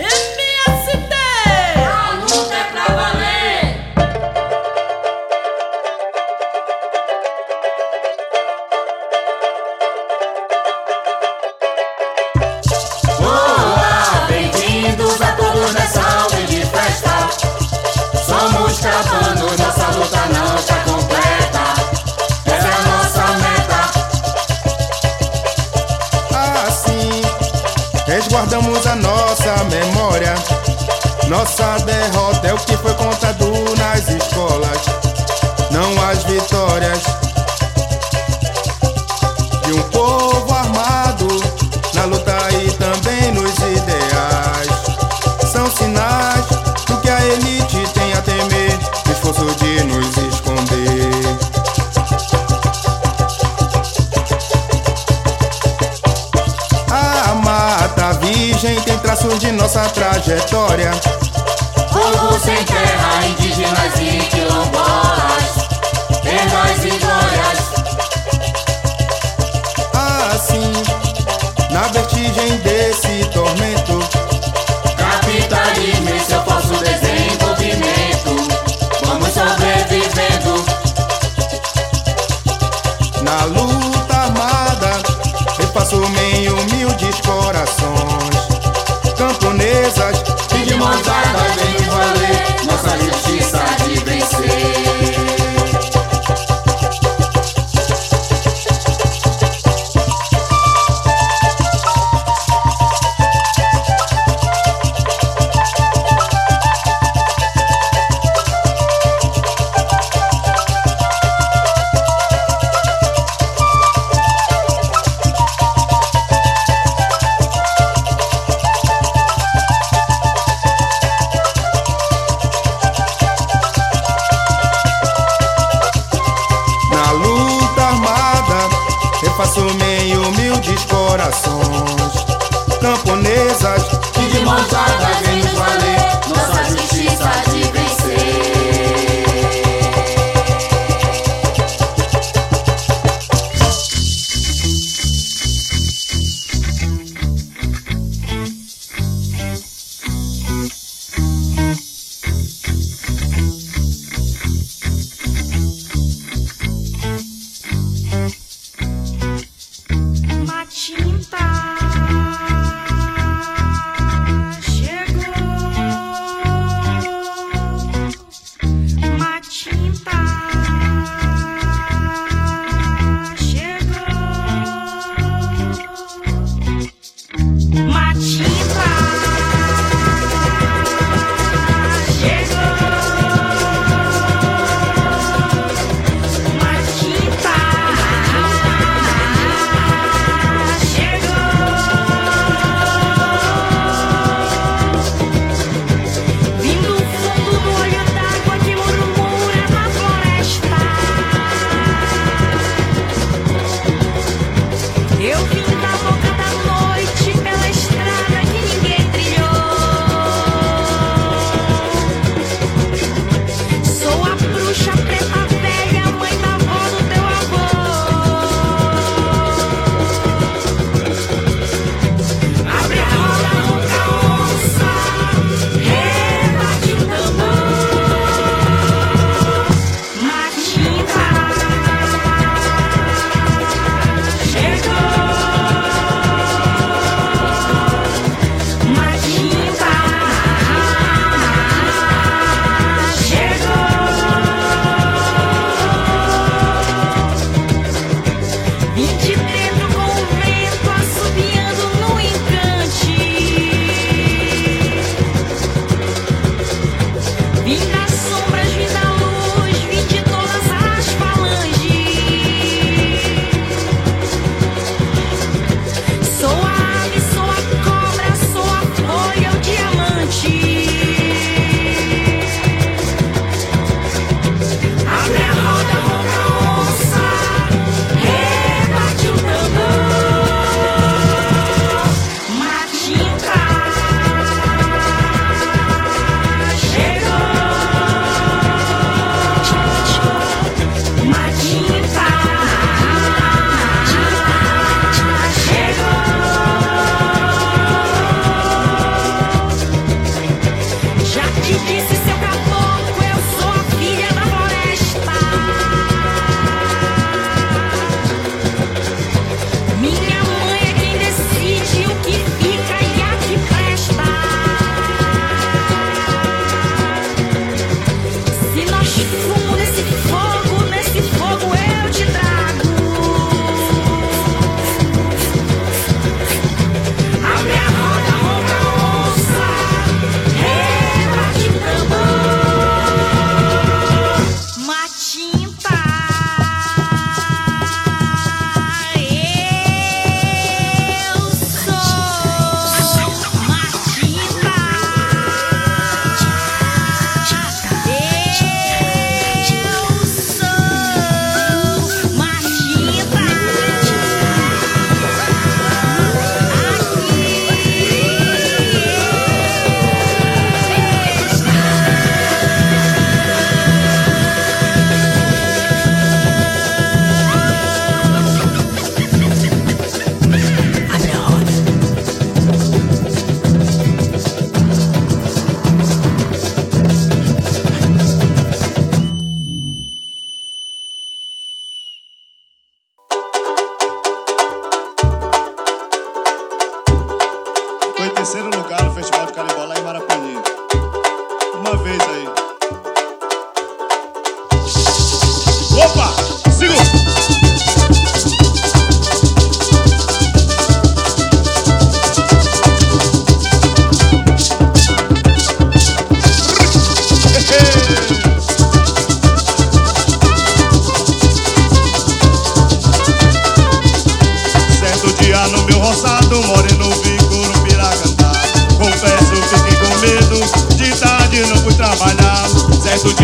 Resguardamos a nossa memória. Nossa derrota é o que foi contado nas escolas. Não as vitórias de um povo traços de nossa trajetória. Povo sem terra, indígenas e quilombolas, perdas e glórias. Assim, na vertigem desse tormento, Capitalismo e seu falso desenvolvimento. Vamos sobrevivendo. na luta armada, refaço meio humildes corações. Camponesas. E de mãos dadas vem valer corazón.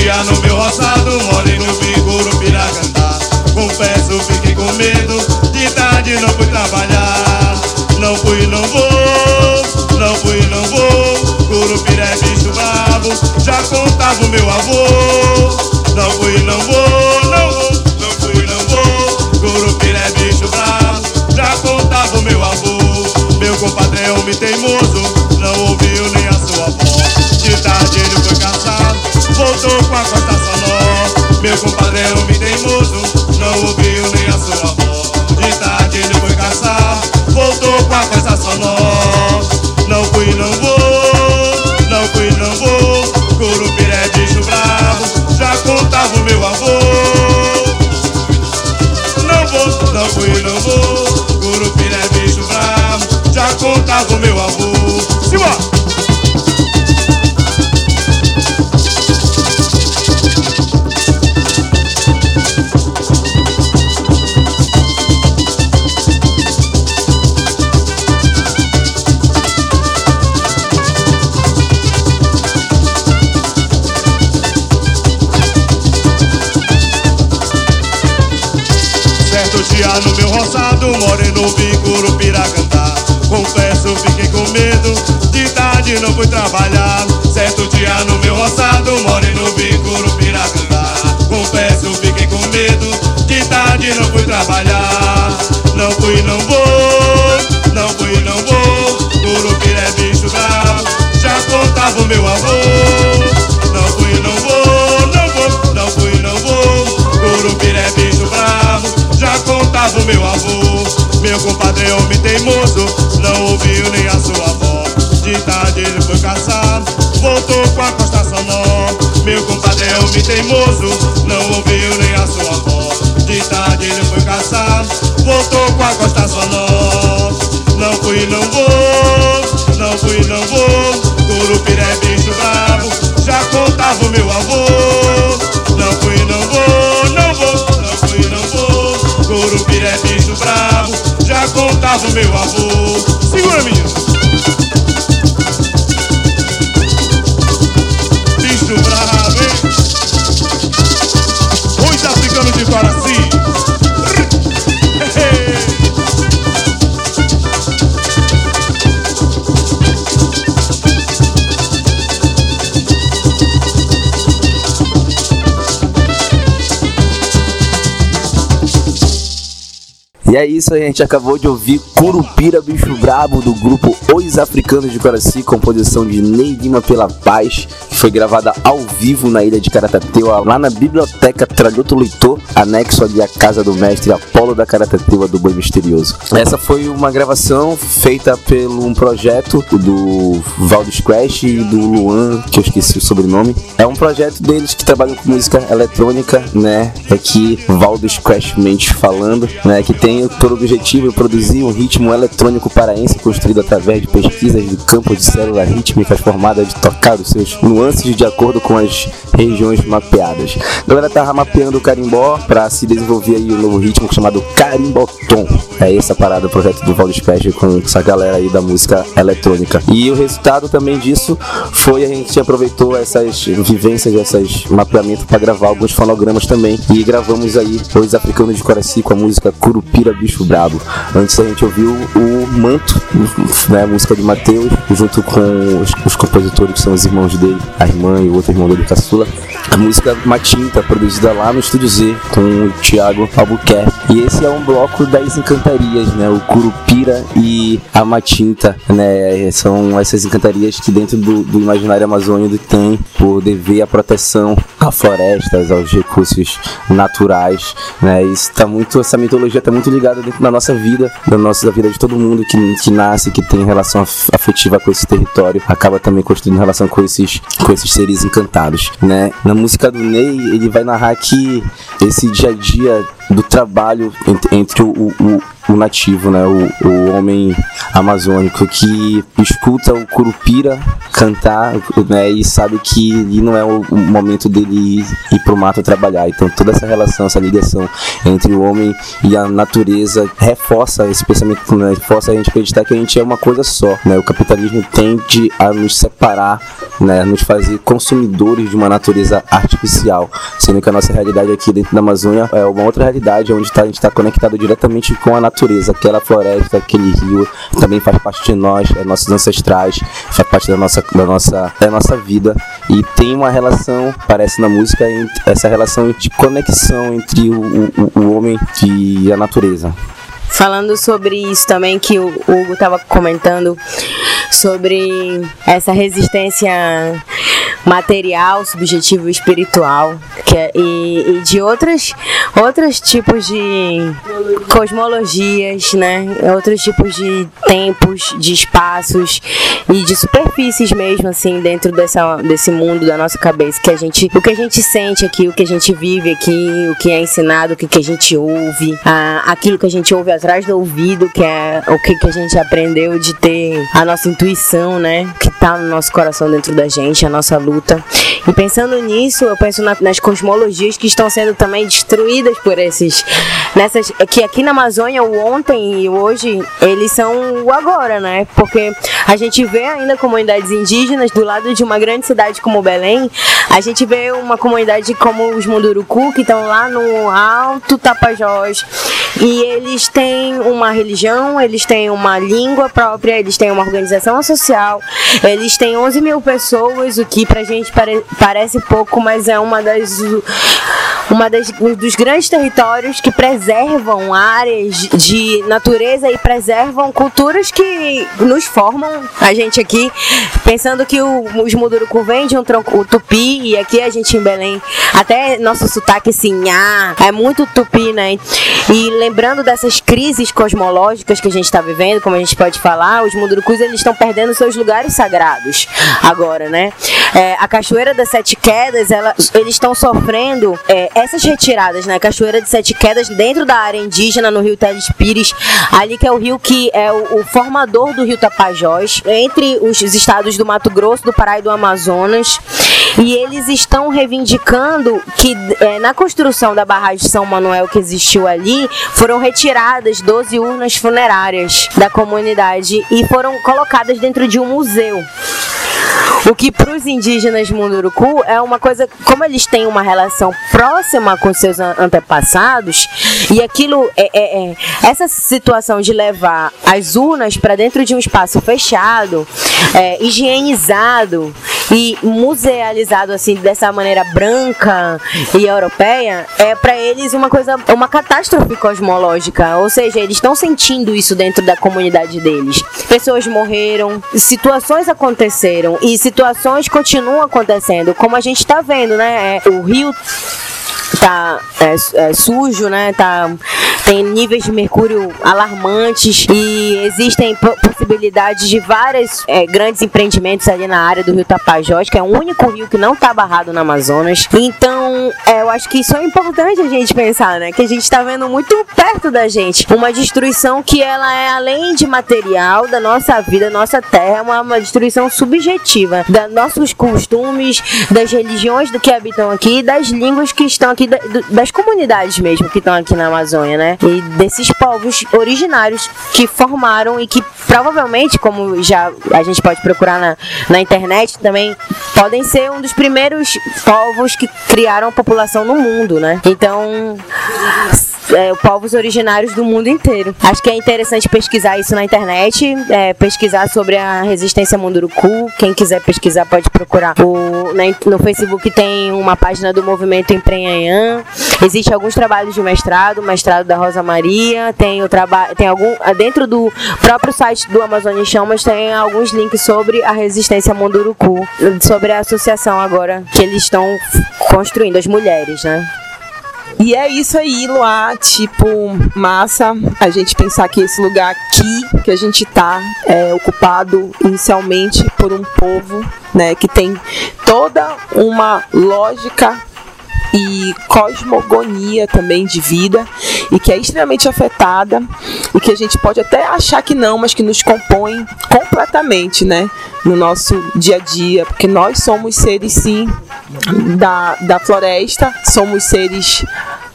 Dia no meu roçado, moreno vigor, piracantá. Confesso, fiquei com medo. De tarde não fui trabalhar. Não fui, não vou. Não fui, não vou. Curupira é bicho bravo. Já contava o meu avô. Não fui, não vou. Não vou. Não fui, não vou. Curupira é bicho bravo. Já contava o meu avô. Meu compadre é homem teimoso. Não ouviu nem a sua voz. De tarde ele foi caçado. Voltou com a costa sonora. Meu compadre é homem teimoso. Não ouviu nem a sua voz. De tarde ele foi caçar. Voltou com a costa sonora. Não fui, não vou. Não fui trabalhar. Certo dia no meu roçado, moreno vi curupira cantar. Confesso, fiquei com medo, de tarde não fui trabalhar. Não fui, não vou, não fui, não vou. Curupira é bicho bravo, já contava o meu avô. Não fui, não vou, não vou, não fui, não vou. Curupira é bicho bravo, já contava o meu avô. Meu compadre é homem teimoso, não ouviu nem a sua voz. De tarde ele foi caçar, voltou com a costa sonora. Meu compadre é homem teimoso, não ouviu nem a sua voz. De tarde ele foi caçar, voltou com a costa sonora. Não fui, não vou, não fui, não vou. Curupira é bicho bravo, já contava o meu avô. Não fui, não vou, não vou, não fui, não vou. Curupira é bicho bravo, já contava o meu avô. Segura, menino. É isso, a gente acabou de ouvir Curupira Bicho Brabo do grupo Os Africanos de Coraci, composição de Ney Lima pela Paz, que foi gravada ao vivo na ilha de Caratateu, lá na Biblioteca Tralhoto Leitor, anexo ali à casa do mestre Apolo da Caratateu do Boi Misterioso. Essa foi uma gravação feita pelo um projeto do Valdes Crash e do Luan, que eu esqueci o sobrenome. É um projeto deles que trabalham com música eletrônica, né? Aqui, Valdes Crash mente falando, né? Que tem por objetivo produzir um ritmo eletrônico paraense construído através de pesquisas de campo de células rítmicas formadas de tocar os seus nuances de acordo com as regiões mapeadas. A galera tava mapeando o carimbó para se desenvolver aí um novo ritmo chamado carimbotom. É essa parada, o projeto do Valdes Crash com essa galera aí da música eletrônica. E o resultado também disso foi a gente aproveitou essas vivências, esses mapeamentos para gravar alguns fonogramas também. E gravamos aí os africanos de Coraci com a música Curupira Bicho Brabo. Antes a gente ouviu o Manto, né, a música de Matheus, junto com os, os compositores que são os irmãos dele, a irmã e o outro irmão dele, Caçula. A música Matinta, produzida lá no Estúdio Z com o Thiago Albuquerque. E esse é um bloco das encantarias, né? O Curupira e a Matinta, né? São essas encantarias que dentro do, do imaginário amazônico tem por dever a proteção a florestas, aos recursos naturais, né? Isso tá muito, essa mitologia tá muito ligada dentro da nossa vida, da nossa da vida de todo mundo que, que nasce, que tem relação af- afetiva com esse território, acaba também construindo relação com esses, com esses seres encantados, né? Na música do Ney, ele vai narrar que esse dia a dia do trabalho entre, entre o, o, o nativo, né? O, o homem amazônico que escuta o curupira cantar, né? E sabe que não é o, o momento dele ir, ir pro mato trabalhar. Então toda essa relação, essa ligação entre o homem e a natureza reforça esse pensamento, né? A gente acreditar que a gente é uma coisa só, né? O capitalismo tende a nos separar, né? Nos fazer consumidores de uma natureza artificial, sendo que a nossa realidade aqui dentro da Amazônia é uma outra realidade onde tá, a gente está conectado diretamente com a natureza, aquela floresta, aquele rio, também faz parte de nós, é nossos ancestrais, faz parte da nossa, da nossa, da nossa vida e tem uma relação, parece na música, essa relação de conexão entre o, o, o homem e a natureza. Falando sobre isso também que o Hugo estava comentando sobre essa resistência material, subjetivo espiritual que é- e, e de outras outros tipos de cosmologias, né? Outros tipos de tempos, de espaços e de superfícies mesmo assim dentro dessa desse mundo da nossa cabeça que a gente o que a gente sente aqui, o que a gente vive aqui, o que é ensinado, o que, que a gente ouve, a- aquilo que a gente ouve atrás do ouvido, que é o que, que a gente aprendeu de ter a nossa intuição, né? Que tá no nosso coração dentro da gente, a nossa luta. E pensando nisso, eu penso na- nas cosmologias que estão sendo também destruídas por esses. Nessas, que aqui na Amazônia, o ontem e hoje, eles são o agora, né? Porque a gente vê ainda comunidades indígenas do lado de uma grande cidade como Belém, a gente vê uma comunidade como os Munduruku, que estão lá no Alto Tapajós, e eles têm uma religião, eles têm uma língua própria, eles têm uma organização social, eles têm 11 mil pessoas, o que pra gente pare- parece pouco, mas é uma das uma das, dos grandes territórios que preservam áreas de natureza e preservam culturas que nos formam. A gente aqui pensando que o, os Mudurucu vêm de um tronco tupi e aqui a gente em Belém até nosso sotaque assim ah, é muito tupi né? E lembrando dessas crises cosmológicas que a gente está vivendo como a gente pode falar os Mudurucus eles estão perdendo seus lugares sagrados agora né? É, a cachoeira das sete quedas ela, eles estão sofrendo é, essas retiradas né cachoeira de sete quedas dentro da área indígena no rio Teles Pires ali que é o rio que é o, o formador do rio Tapajós entre os estados do Mato Grosso do Pará e do Amazonas e eles estão reivindicando que é, na construção da barragem de São Manuel que existiu ali foram retiradas 12 urnas funerárias da comunidade e foram colocadas dentro de um museu. O que para os indígenas Munduruku é uma coisa, como eles têm uma relação próxima com seus an- antepassados, e aquilo é, é- é- essa situação de levar as urnas para dentro de um espaço fechado, é, higienizado e musealizado assim dessa maneira branca e europeia, é para eles uma coisa, uma catástrofe cosmológica, ou seja, eles estão sentindo isso dentro da comunidade deles. Pessoas morreram, situações aconteceram e situações continuam acontecendo, como a gente está vendo, né? É, o rio tá é, é, sujo, né? Tá, tem níveis de mercúrio alarmantes e existem po- possibilidades de vários é, grandes empreendimentos ali na área do Rio Tapajós, que é o único rio que não tá barrado no Amazonas. Então, é, eu acho que isso é importante a gente pensar, né? Que a gente tá vendo muito perto da gente uma destruição que ela é além de material da nossa vida, nossa terra, é uma, uma destruição subjetiva da nossos costumes, das religiões do que habitam aqui, das línguas que estão aqui, da- das comunidades mesmo que estão aqui na Amazônia, né? E desses povos originários que formaram e que provavelmente, como já a gente pode procurar na, na internet também, podem ser um dos primeiros povos que criaram a população no mundo, né? Então, é, povos originários do mundo inteiro. Acho que é interessante pesquisar isso na internet, é, pesquisar sobre a resistência Munduruku. Quem quiser pesquisar pode procurar. O, in- no Facebook tem uma página do movimento Emprenhanhã. Existem alguns trabalhos de mestrado, mestrado da Rosa Maria. Tem o trabalho, tem algum dentro do próprio site do Amazônia em Chamas tem alguns links sobre a resistência Munduruku, sobre a associação agora que eles estão construindo as mulheres, né? E é isso aí, Luá. Tipo, massa a gente pensar que esse lugar aqui que a gente tá é ocupado inicialmente por um povo, né, que tem toda uma lógica e cosmogonia também de vida e que é extremamente afetada e que a gente pode até achar que não, mas que nos compõe completamente, né, no nosso dia a dia, porque nós somos seres sim da, da floresta, somos seres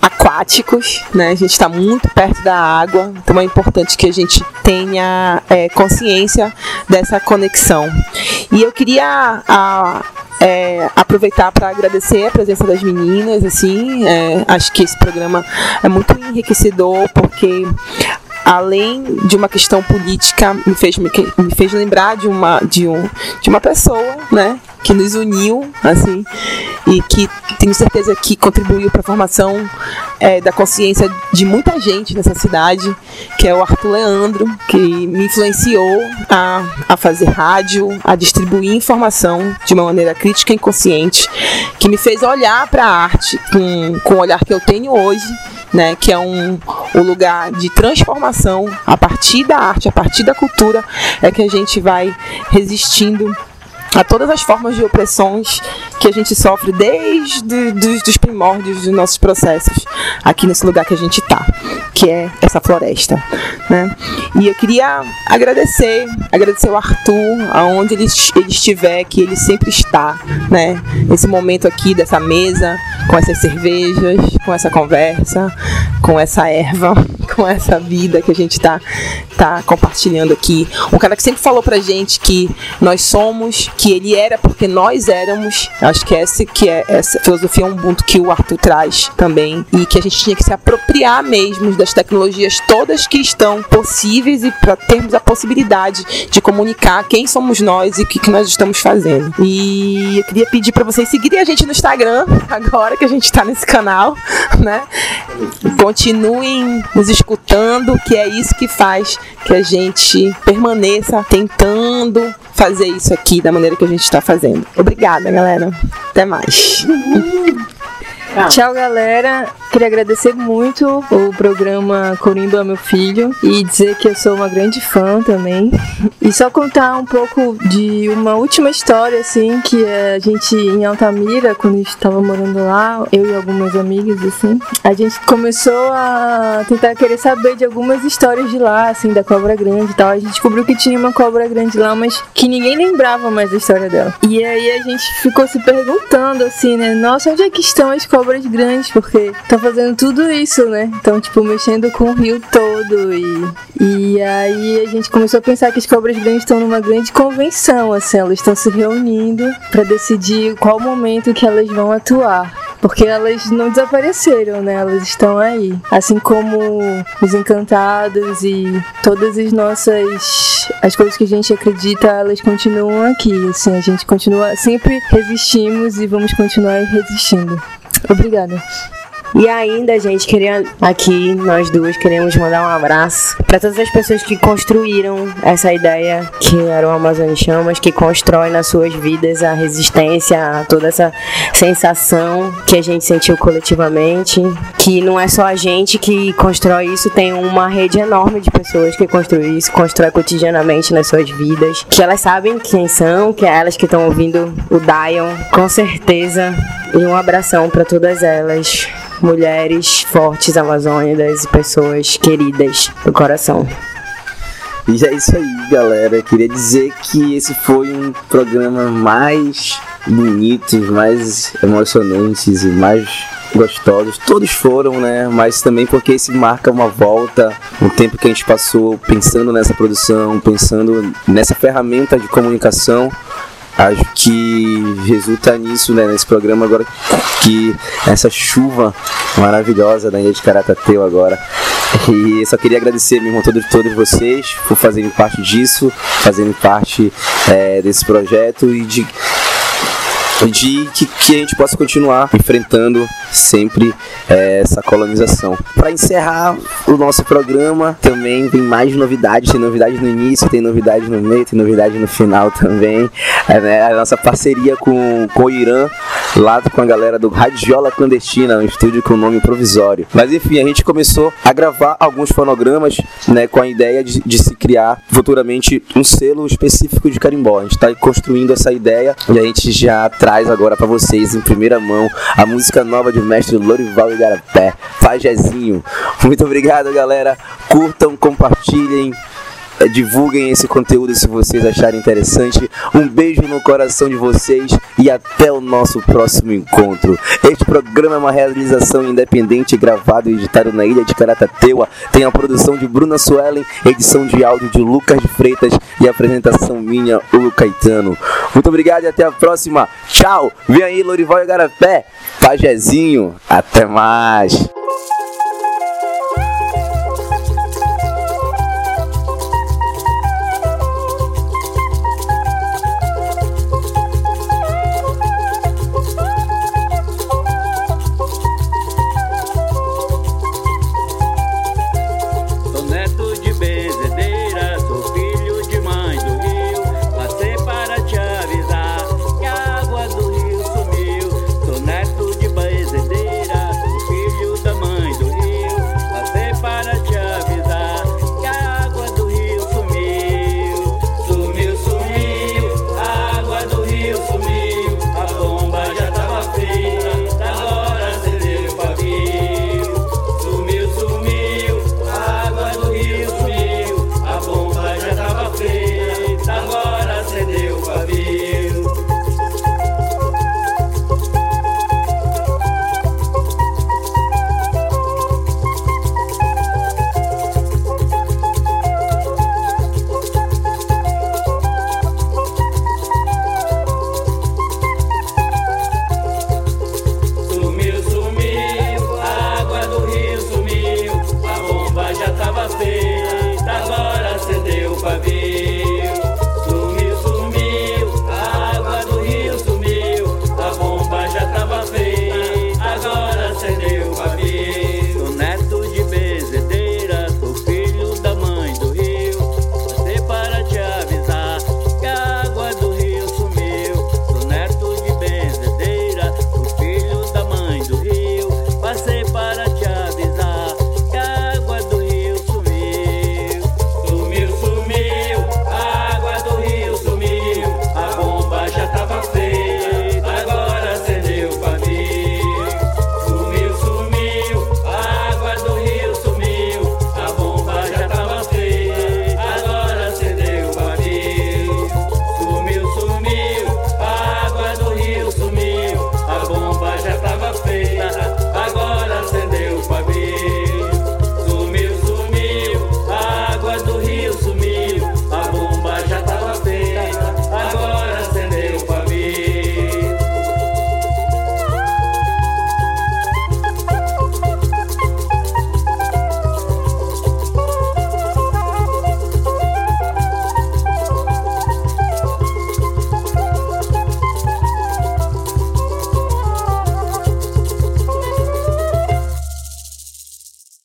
aquáticos, né? A gente está muito perto da água, então é importante que a gente tenha é, consciência dessa conexão. E eu queria a, é, aproveitar para agradecer a presença das meninas, assim, é, acho que esse programa é muito enriquecedor porque além de uma questão política me fez me, me fez lembrar de uma de um de uma pessoa, né, que nos uniu, assim, e que tenho certeza que contribuiu para a formação é, da consciência de muita gente nessa cidade, que é o Arthur Leandro, que me influenciou a, a fazer rádio, a distribuir informação de uma maneira crítica e consciente, que me fez olhar para a arte com, com o olhar que eu tenho hoje, né, que é um, um lugar de transformação a partir da arte, a partir da cultura, é que a gente vai resistindo a todas as formas de opressões que a gente sofre desde dos, primórdios dos nossos processos aqui nesse lugar que a gente está, que é essa floresta, né? E eu queria agradecer, agradecer o Arthur, aonde ele, ele estiver, que ele sempre está, né? Esse momento aqui dessa mesa, com essas cervejas, com essa conversa, com essa erva, com essa vida que a gente está tá compartilhando aqui. Um cara que sempre falou pra gente que nós somos, que ele era porque nós éramos. Acho que essa que é essa filosofia Ubuntu que o Arthur traz também e que a gente tinha que se apropriar mesmo das tecnologias todas que estão possíveis e para termos a possibilidade de comunicar quem somos nós e o que, que nós estamos fazendo. E eu queria pedir para vocês seguirem a gente no Instagram agora que a gente está nesse canal, né? Continuem nos escutando, que é isso que faz que a gente permaneça tentando fazer isso aqui da maneira que a gente está fazendo. Obrigada, galera. Até mais. Tchau, galera. Queria agradecer muito o programa Corimba Meu Filho e dizer que eu sou uma grande fã também. E só contar um pouco de uma última história, assim, que a gente em Altamira, quando a gente estava morando lá, eu e algumas amigas, assim, a gente começou a tentar querer saber de algumas histórias de lá, assim, da cobra grande e tal. A gente descobriu que tinha uma cobra grande lá, mas que ninguém lembrava mais da história dela. E aí a gente ficou se perguntando, assim, né? Nossa, onde é que estão as cobras grandes? Porque estão fazendo tudo isso, né? Então, tipo, mexendo com o rio todo. E, e aí a gente começou a pensar que as cobras grandes estão numa grande convenção, assim, elas estão se reunindo para decidir qual momento que elas vão atuar. Porque elas não desapareceram, né? Elas estão aí. Assim como os encantados e todas as nossas. as coisas que a gente acredita, elas continuam aqui. Assim, a gente continua. sempre resistimos e vamos continuar resistindo. Obrigada. E ainda, gente, queria aqui, nós duas queremos mandar um abraço para todas as pessoas que construíram essa ideia que era o Amazônia em Chamas, que constrói nas suas vidas a resistência, toda essa sensação que a gente sentiu coletivamente, que não é só a gente que constrói isso, tem uma rede enorme de pessoas que construem isso, constrói cotidianamente nas suas vidas, que elas sabem quem são, que é elas que estão ouvindo o Dion, com certeza. E um abração para todas elas mulheres fortes amazônicas e pessoas queridas do coração. E é isso aí, galera. Queria dizer que esse foi um programa mais bonitos, mais emocionantes e mais gostosos. Todos foram, né? Mas também porque esse marca uma volta, um tempo que a gente passou pensando nessa produção, pensando nessa ferramenta de comunicação acho que resulta nisso, né, nesse programa agora, que essa chuva maravilhosa da Ilha de Caratateu agora. E só queria agradecer mesmo a todos, todos vocês por fazerem parte disso, fazerem parte é, desse projeto e de de que, que, a gente possa continuar enfrentando sempre é, essa colonização. Para encerrar o nosso programa, também vem mais novidades. Tem novidades no início, tem novidades no meio, tem novidade no final também. É, né, a nossa parceria com, com o Irã, lá com a galera do Radiola Clandestina, um estúdio com nome provisório. Mas enfim, a gente começou a gravar alguns fonogramas né, com a ideia de, de se criar futuramente um selo específico de carimbó. A gente está construindo essa ideia e a gente já traz agora para vocês em primeira mão a música nova de mestre Lorival Igarapé, Fajezinho. Muito obrigado, galera. Curtam, compartilhem. Divulguem esse conteúdo se vocês acharem interessante. Um beijo no coração de vocês e até o nosso próximo encontro. Este programa é uma realização independente, gravado e editado na ilha de Caratateua. Tem a produção de Bruna Suelen, edição de áudio de Lucas Freitas e apresentação minha, Hugo Caetano. Muito obrigado e até a próxima. Tchau! Vem aí, Lorival e Garapé. Pajezinho. Até mais.